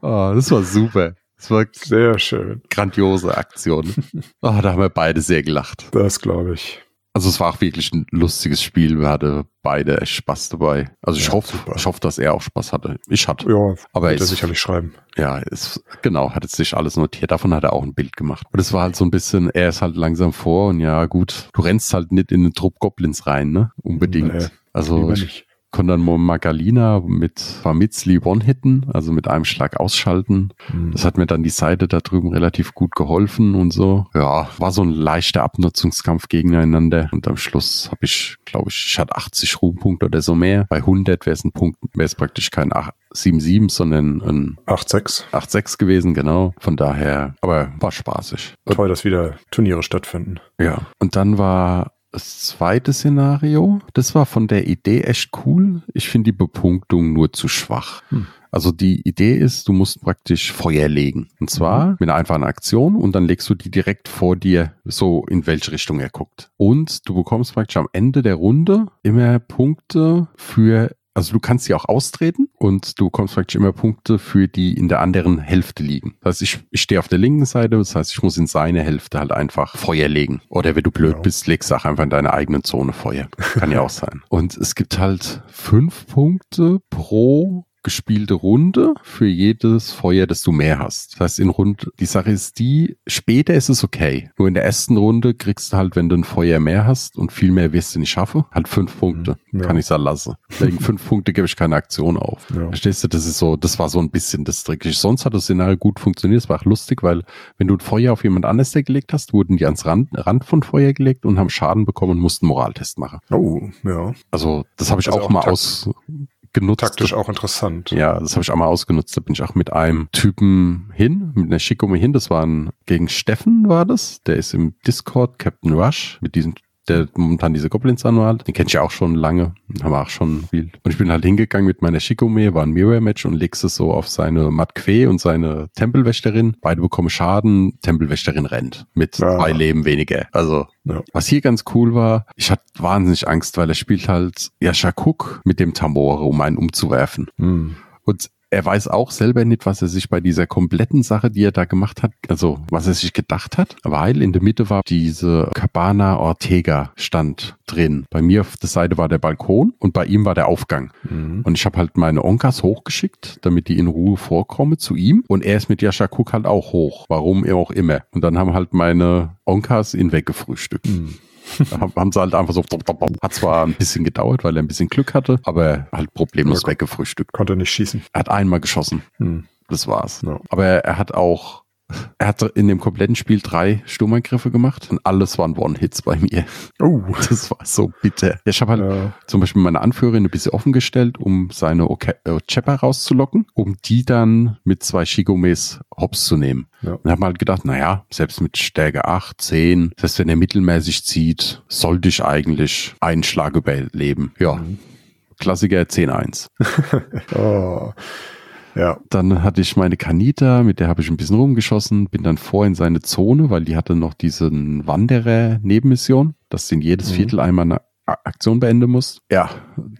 Oh, das war super. Das war Sehr schön. grandiose Aktion. Oh, da haben wir beide sehr gelacht. Das glaube ich. Also es war auch wirklich ein lustiges Spiel. Wir hatten beide echt Spaß dabei. Also ich Ja, hoffe, super. ich hoffe, dass er auch Spaß hatte. Ich hatte. Ja, Aber er sicherlich schreiben. Ja, es, genau, hat jetzt sich alles notiert. Davon hat er auch ein Bild gemacht. Und es war halt so ein bisschen, er ist halt langsam vor und ja, gut, du rennst halt nicht in den Trupp Goblins rein, ne? Unbedingt. Nee, also ich dann Magalina mit Famitzli One-Hitten, also mit einem Schlag ausschalten. Mhm. Das hat mir dann die Seite da drüben relativ gut geholfen und so. Ja, war so ein leichter Abnutzungskampf gegeneinander. Und am Schluss habe ich, glaube ich, ich hatte 80 Ruhmpunkte oder so mehr. Bei 100 wäre es ein Punkt, wäre es praktisch kein 7-7, sondern ein 8-6. 8-6 gewesen, genau. Von daher, aber war spaßig. Toll, dass wieder Turniere stattfinden. Ja. Und dann war das zweite Szenario, das war von der Idee echt cool. Ich finde die Bepunktung nur zu schwach. Hm. Also die Idee ist, du musst praktisch Feuer legen. Und zwar mit einer einfachen Aktion und dann legst du die direkt vor dir, so in welche Richtung er guckt. Und du bekommst praktisch am Ende der Runde immer Punkte für also du kannst sie auch austreten und du bekommst praktisch immer Punkte für die in der anderen Hälfte liegen. Das heißt, ich, ich stehe auf der linken Seite, das heißt, ich muss in seine Hälfte halt einfach Feuer legen. Oder wenn du blöd Ja. bist, legst du auch einfach in deine eigene Zone Feuer. Kann ja auch sein. (laughs) Und es gibt halt fünf Punkte pro gespielte Runde für jedes Feuer, das du mehr hast. Das heißt, in Runde, die Sache ist die, später ist es okay. Nur in der ersten Runde kriegst du halt, wenn du ein Feuer mehr hast und viel mehr wirst du nicht schaffen, halt fünf Punkte. Ja. Kann ich da lassen. Wegen (laughs) fünf Punkte gebe ich keine Aktion auf. Ja. Verstehst du, das ist so, das war so ein bisschen das Trickige. Sonst hat das Szenario gut funktioniert, es war auch lustig, weil wenn du ein Feuer auf jemand anderes gelegt hast, wurden die ans Rand, Rand von Feuer gelegt und haben Schaden bekommen und mussten Moraltest machen. Oh, ja. Also das habe ich Also auch, auch mal takt- ausgenutzt. Taktisch auch interessant. Ja, das habe ich auch mal ausgenutzt. Da bin ich auch mit einem Typen hin, mit einer Shikome hin. Das war ein, gegen Steffen war das. Der ist im Discord, Captain Rush, mit diesem, der momentan diese Goblins anmalt. Den kenn ich ja auch schon lange. Haben wir auch schon viel. Und ich bin halt hingegangen mit meiner Shikome, war ein Mirror-Match und legst es so auf seine Matque und seine Tempelwächterin. Beide bekommen Schaden. Tempelwächterin rennt. Mit Ja. zwei Leben weniger. Also, Ja. was hier ganz cool war, ich hatte wahnsinnig Angst, weil er spielt halt Yashakuk mit dem Tamore, um einen umzuwerfen. Hm. Und er weiß auch selber nicht, was er sich bei dieser kompletten Sache, die er da gemacht hat, also was er sich gedacht hat, weil in der Mitte war diese Cabana Ortega stand drin. Bei mir auf der Seite war der Balkon und bei ihm war der Aufgang. Mhm. Und ich habe halt meine Onkas hochgeschickt, damit die in Ruhe vorkommen zu ihm. Und er ist mit Jascha Cook halt auch hoch. Warum auch immer. Und dann haben halt meine Onkas ihn weggefrühstückt. Mhm. Haben sie halt einfach so, hat zwar ein bisschen gedauert, weil er ein bisschen Glück hatte, aber halt problemlos ja, weggefrühstückt. Konnte nicht schießen. Er hat einmal geschossen. Hm. Das war's. Ja. Aber er hat auch er hat in dem kompletten Spiel drei Sturmangriffe gemacht und alles waren One-Hits bei mir. Oh. (laughs) Das war so bitter. Ich habe halt ja. zum Beispiel meine Anführerin ein bisschen offen gestellt, um seine Chepper rauszulocken, um die dann mit zwei Shigomes hops zu nehmen. Ja. Und habe halt gedacht, naja, selbst mit Stärke 8, 10, selbst wenn er mittelmäßig zieht, sollte ich eigentlich einen Schlag überleben. Ja. Mhm. Klassiker 10-1. (laughs) oh. Ja. Dann hatte ich meine Kanita, mit der habe ich ein bisschen rumgeschossen, bin dann vor in seine Zone, weil die hatte noch diesen Wanderer-Nebenmission, dass sie in jedes mhm. Viertel einmal eine Aktion beenden muss. Ja,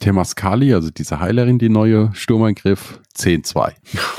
Temaskali, also diese Heilerin, die neue Sturmangriff, 10-2.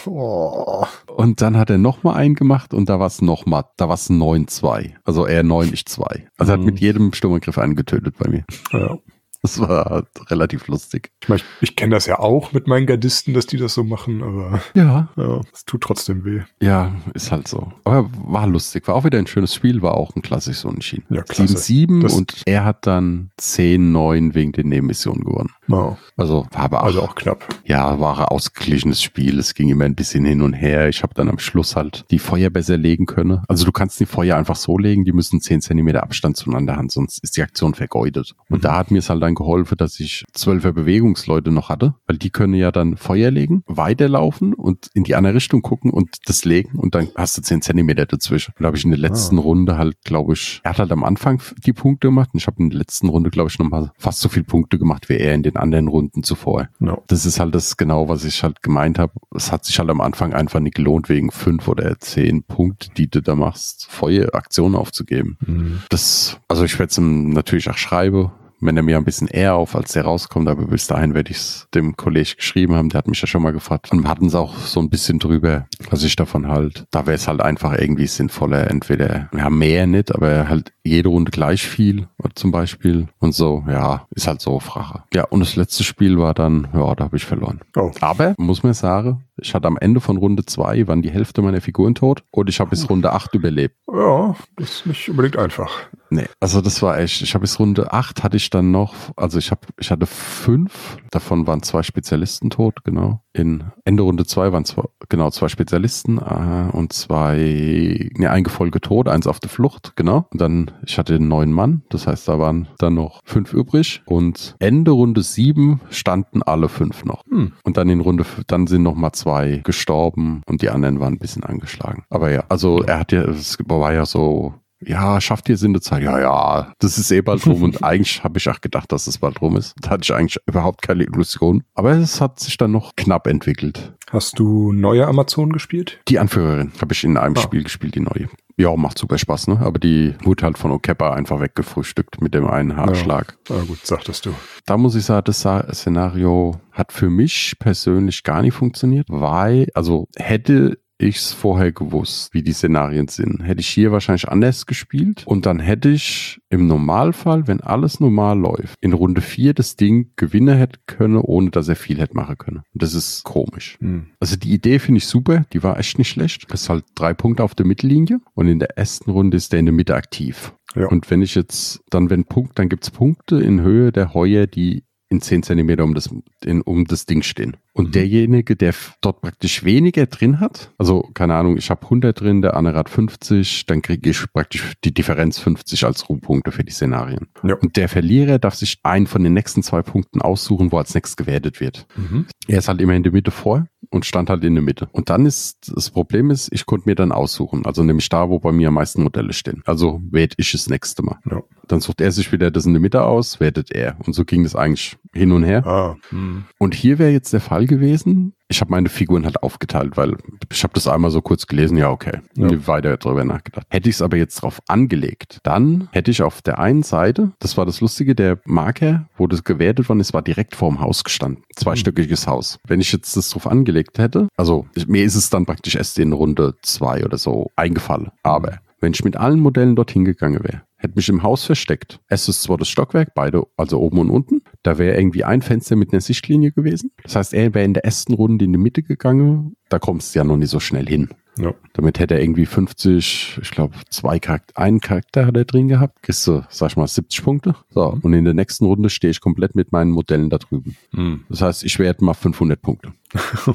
Oh. Und dann hat er nochmal einen gemacht und da war es nochmal, da war es 9-2. Also er 9, ich 2. Also mhm. hat mit jedem Sturmangriff einen getötet bei mir. Ja. Das war relativ lustig. Ich meine, ich, ich kenne das ja auch mit meinen Gardisten, dass die das so machen, aber ja, ja es tut trotzdem weh. Ja, ist halt so. Aber war lustig. War auch wieder ein schönes Spiel, war auch ein klassisches Unentschieden. Ja, 7-7 und er hat dann 10-9 wegen den Nebenmissionen gewonnen. Wow. Also war aber auch, also auch knapp. Ja, war ein ausgeglichenes Spiel. Es ging immer ein bisschen hin und her. Ich habe dann am Schluss halt die Feuer besser legen können. Also du kannst die Feuer einfach so legen, die müssen 10 Zentimeter Abstand zueinander haben, sonst ist die Aktion vergeudet. Und mhm. da hat mir es halt dann geholfen, dass ich zwölfer Bewegungsleute noch hatte, weil die können ja dann Feuer legen, weiterlaufen und in die andere Richtung gucken und das legen und dann hast du zehn Zentimeter dazwischen. Und da habe ich in der letzten ah. Runde halt, glaube ich, er hat halt am Anfang die Punkte gemacht und ich habe in der letzten Runde, glaube ich, nochmal fast so viele Punkte gemacht wie er in den anderen Runden zuvor. No. Das ist halt das genau, was ich halt gemeint habe. Es hat sich halt am Anfang einfach nicht gelohnt, wegen fünf oder zehn Punkte, die du da machst, Feueraktionen aufzugeben. Mhm. Das, also ich werde es natürlich auch schreiben, wenn er mir ein bisschen eher auf, als der rauskommt, aber bis dahin werde ich es dem Kollegen geschrieben haben, der hat mich ja schon mal gefragt. Und hatten es auch so ein bisschen drüber, was ich davon halt. Da wäre es halt einfach irgendwie sinnvoller, entweder, ja, mehr nicht, aber halt jede Runde gleich viel, zum Beispiel. Und so, ja, ist halt so Frache. Ja, und das letzte Spiel war dann, ja, da habe ich verloren. Oh. Aber, muss man sagen, ich hatte am Ende von Runde zwei waren die Hälfte meiner Figuren tot und ich habe bis Runde acht überlebt. Ja, das ist nicht unbedingt einfach. Nee, also das war echt, ich habe bis Runde acht hatte ich dann noch, also ich habe, ich hatte fünf, davon waren zwei Spezialisten tot, genau. In Ende Runde zwei waren zwei, genau zwei Spezialisten äh, und zwei, ne, ein Gefolge tot, eins auf der Flucht, genau. Und dann, ich hatte den neuen Mann, das heißt, da waren dann noch fünf übrig und Ende Runde sieben standen alle fünf noch. Hm. Und dann in Runde, dann sind noch mal zwei gestorben und die anderen waren ein bisschen angeschlagen. Aber ja, also er hat ja, es war ja so ja, schafft ihr Sinn der Zeit? Ja, ja, das ist eh bald rum. und (laughs) eigentlich habe ich auch gedacht, dass es bald rum ist. Da hatte ich eigentlich überhaupt keine Illusion. Aber es hat sich dann noch knapp entwickelt. Hast du neue Amazonen gespielt? Die Anführerin habe ich in einem ah. Spiel gespielt, die neue. Ja, macht super Spaß, ne? Aber die wurde halt von Okeppa einfach weggefrühstückt mit dem einen Haarschlag. Ja, ja gut, sagtest du. Da muss ich sagen, das Szenario hat für mich persönlich gar nicht funktioniert, weil, also hätte ich es vorher gewusst, wie die Szenarien sind, hätte ich hier wahrscheinlich anders gespielt und dann hätte ich im Normalfall, wenn alles normal läuft, in Runde 4 das Ding gewinnen hätte können, ohne dass er viel hätte machen können. Und das ist komisch. Hm. Also die Idee finde ich super, die war echt nicht schlecht. Das ist halt drei Punkte auf der Mittellinie und in der ersten Runde ist der in der Mitte aktiv. Ja. Und wenn ich jetzt, dann wenn Punkt, dann gibt's Punkte in Höhe der Heuer, die in 10 Zentimeter um das, in, um das Ding stehen. Und mhm. derjenige, der dort praktisch weniger drin hat, also keine Ahnung, ich habe 100 drin, der andere hat 50, dann kriege ich praktisch die Differenz 50 als Ruhmpunkte für die Szenarien. Ja. Und der Verlierer darf sich einen von den nächsten zwei Punkten aussuchen, wo als nächstes gewertet wird. Mhm. Er ist halt immer in der Mitte vor und stand halt in der Mitte. Und dann ist, das Problem ist, ich konnte mir dann aussuchen, also nämlich da, wo bei mir am meisten Modelle stehen. Also werde ich das nächste Mal. Ja. Dann sucht er sich wieder das in der Mitte aus, wertet er. Und so ging es eigentlich hin und her. Ah, hm. Und hier wäre jetzt der Fall gewesen, ich habe meine Figuren halt aufgeteilt, weil ich habe das einmal so kurz gelesen, ja okay, Ja. weiter drüber nachgedacht. Hätte ich es aber jetzt drauf angelegt, dann hätte ich auf der einen Seite, das war das Lustige, der Marker, wo das gewertet worden ist, war direkt vorm Haus gestanden. Zweistöckiges Haus. Wenn ich jetzt das drauf angelegt hätte, also ich, mir ist es dann praktisch erst in Runde zwei oder so eingefallen. Aber wenn ich mit allen Modellen dorthin gegangen wäre, hätte mich im Haus versteckt. Es ist zwar das Stockwerk, beide, also oben und unten. Da wäre irgendwie ein Fenster mit einer Sichtlinie gewesen. Das heißt, er wäre in der ersten Runde in die Mitte gegangen. Da kommst du ja noch nicht so schnell hin. Ja. Damit hätte er irgendwie 50, ich glaube, zwei Charakter, einen Charakter hat er drin gehabt. Kriegst du, sag ich mal, 70 Punkte. So. Und in der nächsten Runde stehe ich komplett mit meinen Modellen da drüben. Hm. Das heißt, ich werde mal 500 Punkte. (laughs)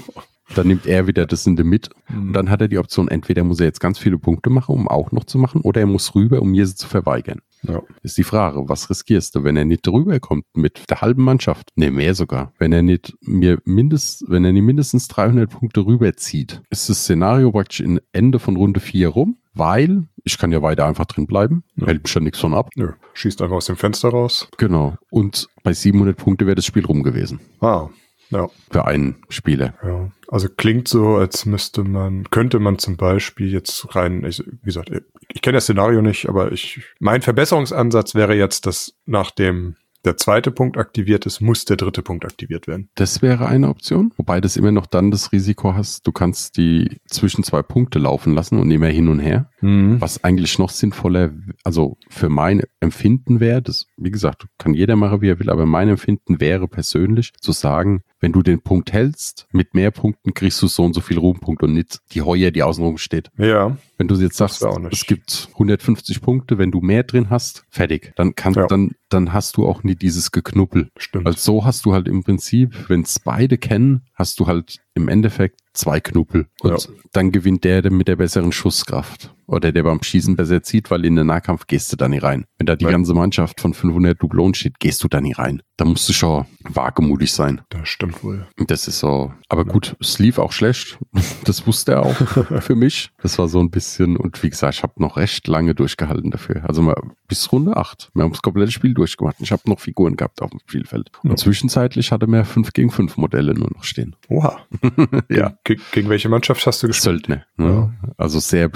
Dann nimmt er wieder das in der mit. Und dann hat er die Option, entweder muss er jetzt ganz viele Punkte machen, um auch noch zu machen, oder er muss rüber, um mir sie zu verweigern. Ja. Ist die Frage, was riskierst du, wenn er nicht rüberkommt mit der halben Mannschaft? Ne, mehr sogar. Wenn er nicht mir mindest, wenn er nicht mindestens 300 Punkte rüberzieht, ist das Szenario praktisch in Ende von Runde 4 rum, weil ich kann ja weiter einfach drin bleiben, Ja. hält mich ja nichts von ab. Nö. Schießt einfach aus dem Fenster raus. Genau. Und bei 700 Punkte wäre das Spiel rum gewesen. Ah. Ja. Für einen Spieler. Ja, also klingt so, als müsste man, könnte man zum Beispiel jetzt rein, ich, wie gesagt, ich kenne das Szenario nicht, aber ich, mein Verbesserungsansatz wäre jetzt, dass nachdem der zweite Punkt aktiviert ist, muss der dritte Punkt aktiviert werden. Das wäre eine Option, wobei das immer noch dann das Risiko hast, du kannst die zwischen zwei Punkte laufen lassen und immer hin und her. Mhm. Was eigentlich noch sinnvoller, also für mein Empfinden wäre, das, wie gesagt, kann jeder machen, wie er will, aber mein Empfinden wäre persönlich zu sagen, wenn du den Punkt hältst, mit mehr Punkten kriegst du so und so viel Ruhmpunkte und nicht die Heuer, die außen rum steht. Ja, Wenn du jetzt sagst, es gibt 150 Punkte, wenn du mehr drin hast, fertig. Dann kann, Ja. dann, dann hast du auch nie dieses Geknuppel. stimmt. Also so hast du halt im Prinzip, wenn es beide kennen, hast du halt im Endeffekt zwei Knuppel. Und Ja. dann gewinnt der mit der besseren Schusskraft. Oder der beim Schießen besser zieht, weil in den Nahkampf gehst du da nie rein. Wenn da die Ja. ganze Mannschaft von 500 Dublonen steht, gehst du da nie rein. Da musst du schon wagemutig sein. das stimmt wohl. Das ist so. Aber gut, es lief auch schlecht. (laughs) Das wusste er auch (laughs) für mich. Das war so ein bisschen, und wie gesagt, ich habe noch recht lange durchgehalten dafür. Also mal bis Runde 8. Wir haben das komplette Spiel durchgemacht. Ich habe noch Figuren gehabt auf dem Spielfeld. Und Ja. zwischenzeitlich hatte mir 5 gegen 5 Modelle nur noch stehen. Oha. (laughs) Ja. Ge gegen welche Mannschaft hast du gespielt? Söldner. Ne? Also sehr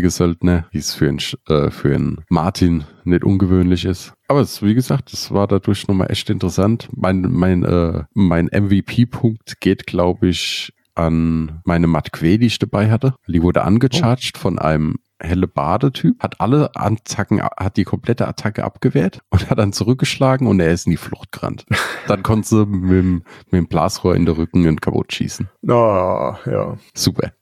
beschusslastige Söldner, wie es für einen, äh, für einen Martin nicht ungewöhnlich ist. Aber es, wie gesagt, es war dadurch nochmal echt interessant. Mein, mein, äh, mein MVP-Punkt geht, glaube ich, an meine Matque, die ich dabei hatte. Die wurde angecharged von einem helle Badetyp, hat alle Attacken, hat die komplette Attacke abgewehrt und hat dann zurückgeschlagen und er ist in die Flucht gerannt. (laughs) Dann konnte sie mit, dem- mit dem Blasrohr in den Rücken und kaputt schießen. Ah, ja. Super.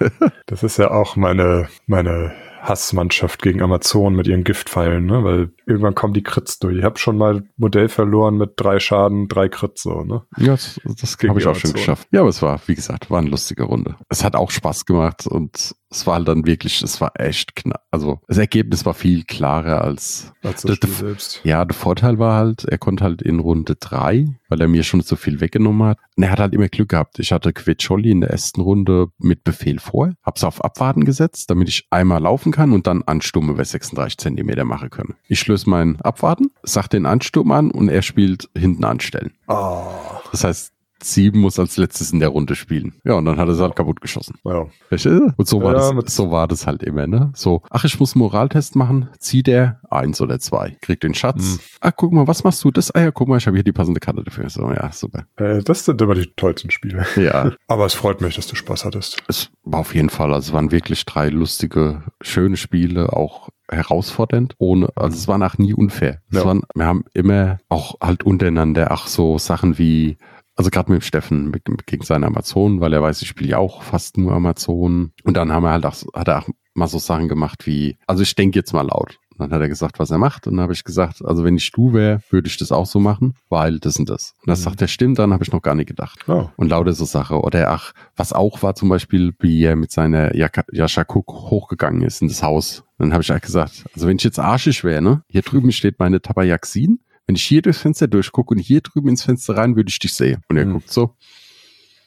(laughs) Das ist ja auch meine, meine Hassmannschaft gegen Amazon mit ihren Giftpfeilen, ne? Weil irgendwann kommen die Crits durch. Ich habe schon mal Modell verloren mit drei Schaden, drei Crits so, ne? Ja, das, das habe ich auch schon Amazon. geschafft. Ja, aber es war, wie gesagt, war eine lustige Runde. Es hat auch Spaß gemacht und es war halt dann wirklich, es war echt knapp. Also das Ergebnis war viel klarer als. Als Das- Spiel selbst. Ja, der Vorteil war halt, er konnte halt in Runde drei, weil er mir schon so viel weggenommen hat. Und er hat halt immer Glück gehabt. Ich hatte Quetscholli in der ersten Runde mit Befehl vor, hab's auf Abwarten gesetzt, damit ich einmal laufen kann und dann Ansturm über 36 Zentimeter machen können. Ich löse meinen Abwarten, sag den Ansturm an und er spielt hinten anstellen. Ah, Das heißt, sieben muss als letztes in der Runde spielen. Ja, und dann hat er es halt kaputt geschossen. ja. Und so war, Ja, das, so war das halt immer, ne? So, ach, ich muss einen Moraltest machen, zieht er eins oder zwei, kriegt den Schatz. Hm. Ach, guck mal, was machst du? Das, ah ja, guck mal, ich habe hier die passende Karte dafür. So, ja, super. Äh, das sind immer die tollsten Spiele. (laughs) Ja, Aber es freut mich, dass du Spaß hattest. es war auf jeden Fall, also es waren wirklich drei lustige, schöne Spiele, auch herausfordernd, ohne, also es war auch nie unfair. Es Ja. waren, wir haben immer auch halt untereinander, ach so Sachen wie, also gerade mit Steffen mit, gegen seine Amazonen, weil er weiß, ich spiele ja auch fast nur Amazonen. Und dann haben wir halt auch, hat er auch mal so Sachen gemacht wie, also ich denke jetzt mal laut. Dann hat er gesagt, was er macht. Und dann habe ich gesagt, also wenn ich du wäre, würde ich das auch so machen, weil das und das. Und das Mhm. sagt er, stimmt, dann habe ich noch gar nicht gedacht. Oh. Und lauter so Sache. Oder ach, was auch war zum Beispiel, wie er mit seiner Jaka- Yashakuk hochgegangen ist in das Haus. Dann habe ich halt gesagt, also wenn ich jetzt arschig wäre, ne, hier drüben steht meine Tabayaxin. Wenn ich hier durchs Fenster durchgucke und hier drüben ins Fenster rein, würde ich dich sehen. Und er Hm. guckt so.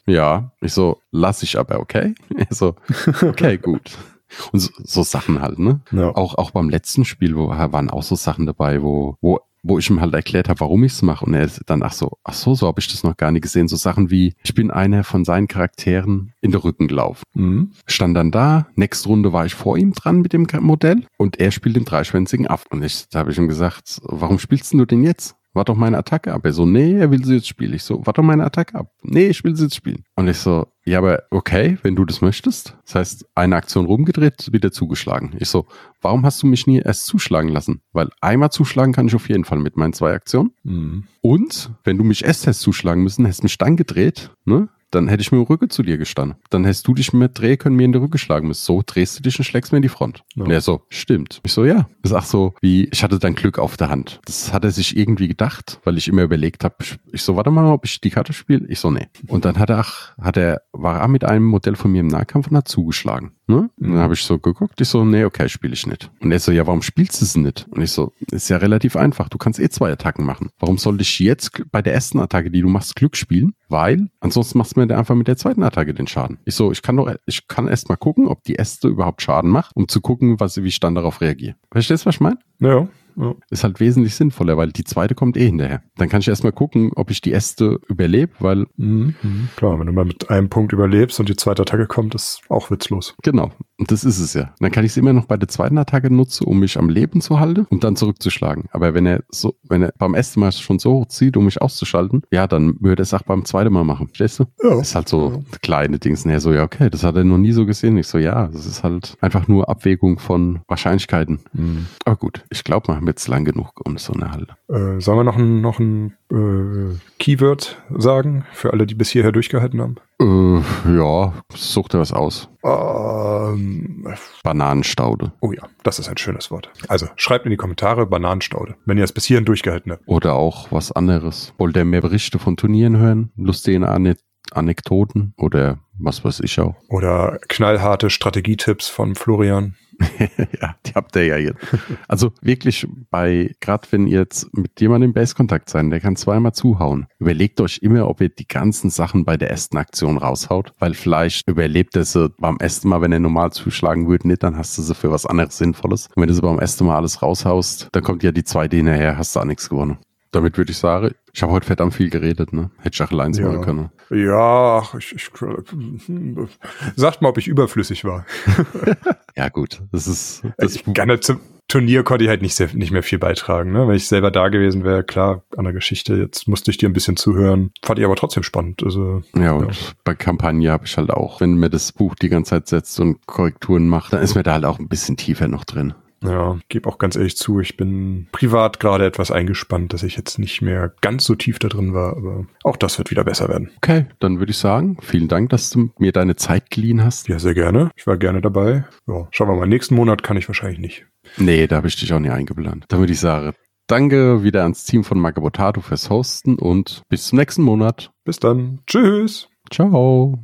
Ja, ich so, lass ich aber, okay? (laughs) Er so, okay, (laughs) gut. Und so, so Sachen halt, ne? Ja. Auch, auch beim letzten Spiel, wo waren auch so Sachen dabei, wo, wo wo ich ihm halt erklärt habe, warum ich es mache. Und er ist dann, ach so, ach so, so habe ich das noch gar nicht gesehen. So Sachen wie, ich bin einer von seinen Charakteren in der Rücken gelaufen. Mhm. Stand dann da, nächste Runde war ich vor ihm dran mit dem Modell und er spielt den dreischwänzigen ab. Und ich, da habe ich ihm gesagt, warum spielst du den jetzt? Warte doch meine Attacke ab. Er so, nee, er will sie jetzt spielen. Ich so, warte doch meine Attacke ab. Nee, ich will sie jetzt spielen. Und ich so, ja, aber okay, wenn du das möchtest. Das heißt, eine Aktion rumgedreht, wieder zugeschlagen. Ich so, warum hast du mich nie erst zuschlagen lassen? Weil einmal zuschlagen kann ich auf jeden Fall mit meinen zwei Aktionen. Mhm. Und wenn du mich erst hättest zuschlagen müssen, hättest mich dann gedreht, ne? Dann hätte ich mit dem Rücken zu dir gestanden. Dann hättest du dich mit Dreh können mir in die Rücken schlagen müssen. So drehst du dich und schlägst mir in die Front. Ja. Und er so, stimmt. Ich so, ja. Das ist auch so, wie, ich hatte dann Glück auf der Hand. Das hat er sich irgendwie gedacht, weil ich immer überlegt habe. Ich so, warte mal, ob ich die Karte spiele. Ich so, nee. Und dann hat er, ach, hat er, war er mit einem Modell von mir im Nahkampf und hat zugeschlagen. Ne? Und dann habe ich so geguckt. Ich so, nee, okay, spiele ich nicht. Und er so, ja, warum spielst du es nicht? Und ich so, ist ja relativ einfach. Du kannst eh zwei Attacken machen. Warum sollte ich jetzt bei der ersten Attacke, die du machst, Glück spielen? Weil ansonsten machst du mir einfach mit der zweiten Attacke den Schaden. Ich so, ich kann doch, ich kann erst mal gucken, ob die erste überhaupt Schaden macht, um zu gucken, was, wie ich dann darauf reagiere. Verstehst du, was ich meine? Ja. Ja. Ist halt wesentlich sinnvoller, weil die zweite kommt eh hinterher. Dann kann ich erst mal gucken, ob ich die erste überlebe, weil, Mhm. Klar, wenn du mal mit einem Punkt überlebst und die zweite Attacke kommt, ist auch witzlos. genau, und das ist es ja. Dann kann ich es immer noch bei der zweiten Attacke nutzen, um mich am Leben zu halten und dann zurückzuschlagen. Aber wenn er so, wenn er beim ersten Mal schon so hochzieht, um mich auszuschalten, ja, dann würde er es auch beim zweiten Mal machen. Verstehst du? Ja. Das ist halt so kleine Dings. Und er so, ja, okay, das hat er noch nie so gesehen. Ich so, ja, das ist halt einfach nur Abwägung von Wahrscheinlichkeiten. Mhm. Aber gut, ich glaube, wir haben jetzt lang genug um so eine Halle. Äh, sollen wir noch ein, noch ein äh, Keyword sagen für alle, die bis hierher durchgehalten haben? Äh, ja, such dir was aus. Ähm, Bananenstaude. oh ja, das ist ein schönes Wort. Also schreibt in die Kommentare Bananenstaude, wenn ihr es bis hierhin durchgehalten habt. Oder auch was anderes. Wollt ihr mehr Berichte von Turnieren hören? Lustige Ane Anekdoten? Oder was weiß ich auch. Oder knallharte Strategietipps von Florian. (laughs) ja, die habt ihr ja jetzt. Also wirklich bei, gerade wenn ihr jetzt mit jemandem im Base-Kontakt seid, der kann zweimal zuhauen. Überlegt euch immer, ob ihr die ganzen Sachen bei der ersten Aktion raushaut, weil vielleicht überlebt er sie beim ersten Mal, wenn er normal zuschlagen würde, nicht, dann hast du sie für was anderes Sinnvolles. Und wenn du sie beim ersten Mal alles raushaust, dann kommt ja die zweite hinterher, hast du auch nichts gewonnen. Damit würde ich sagen, ich habe heute verdammt viel geredet, ne? Hätte ich auch allein Ja. machen können. Ja, ich, ich, sagt mal, ob ich überflüssig war. (laughs) Ja, gut. Das ist das ich gerne zum Turnier konnte ich halt nicht, sehr, nicht mehr viel beitragen. Ne? Wenn ich selber da gewesen wäre, klar, an der Geschichte, jetzt musste ich dir ein bisschen zuhören. Fand ich aber trotzdem spannend. Also, Ja, und bei Kampagne habe ich halt auch, wenn mir das Buch die ganze Zeit setzt und Korrekturen macht, dann ist mir da halt auch ein bisschen tiefer noch drin. Ja, gebe auch ganz ehrlich zu, ich bin privat gerade etwas eingespannt, dass ich jetzt nicht mehr ganz so tief da drin war, aber auch das wird wieder besser werden. Okay, dann würde ich sagen, vielen Dank, dass du mir deine Zeit geliehen hast. Ja, sehr gerne. Ich war gerne dabei. Ja, schauen wir mal. Nächsten Monat kann ich wahrscheinlich nicht. Nee, da habe ich dich auch nicht eingeplant. Dann würde ich sagen, danke wieder ans Team von Magabotato fürs Hosten und bis zum nächsten Monat. Bis dann. Tschüss. Ciao.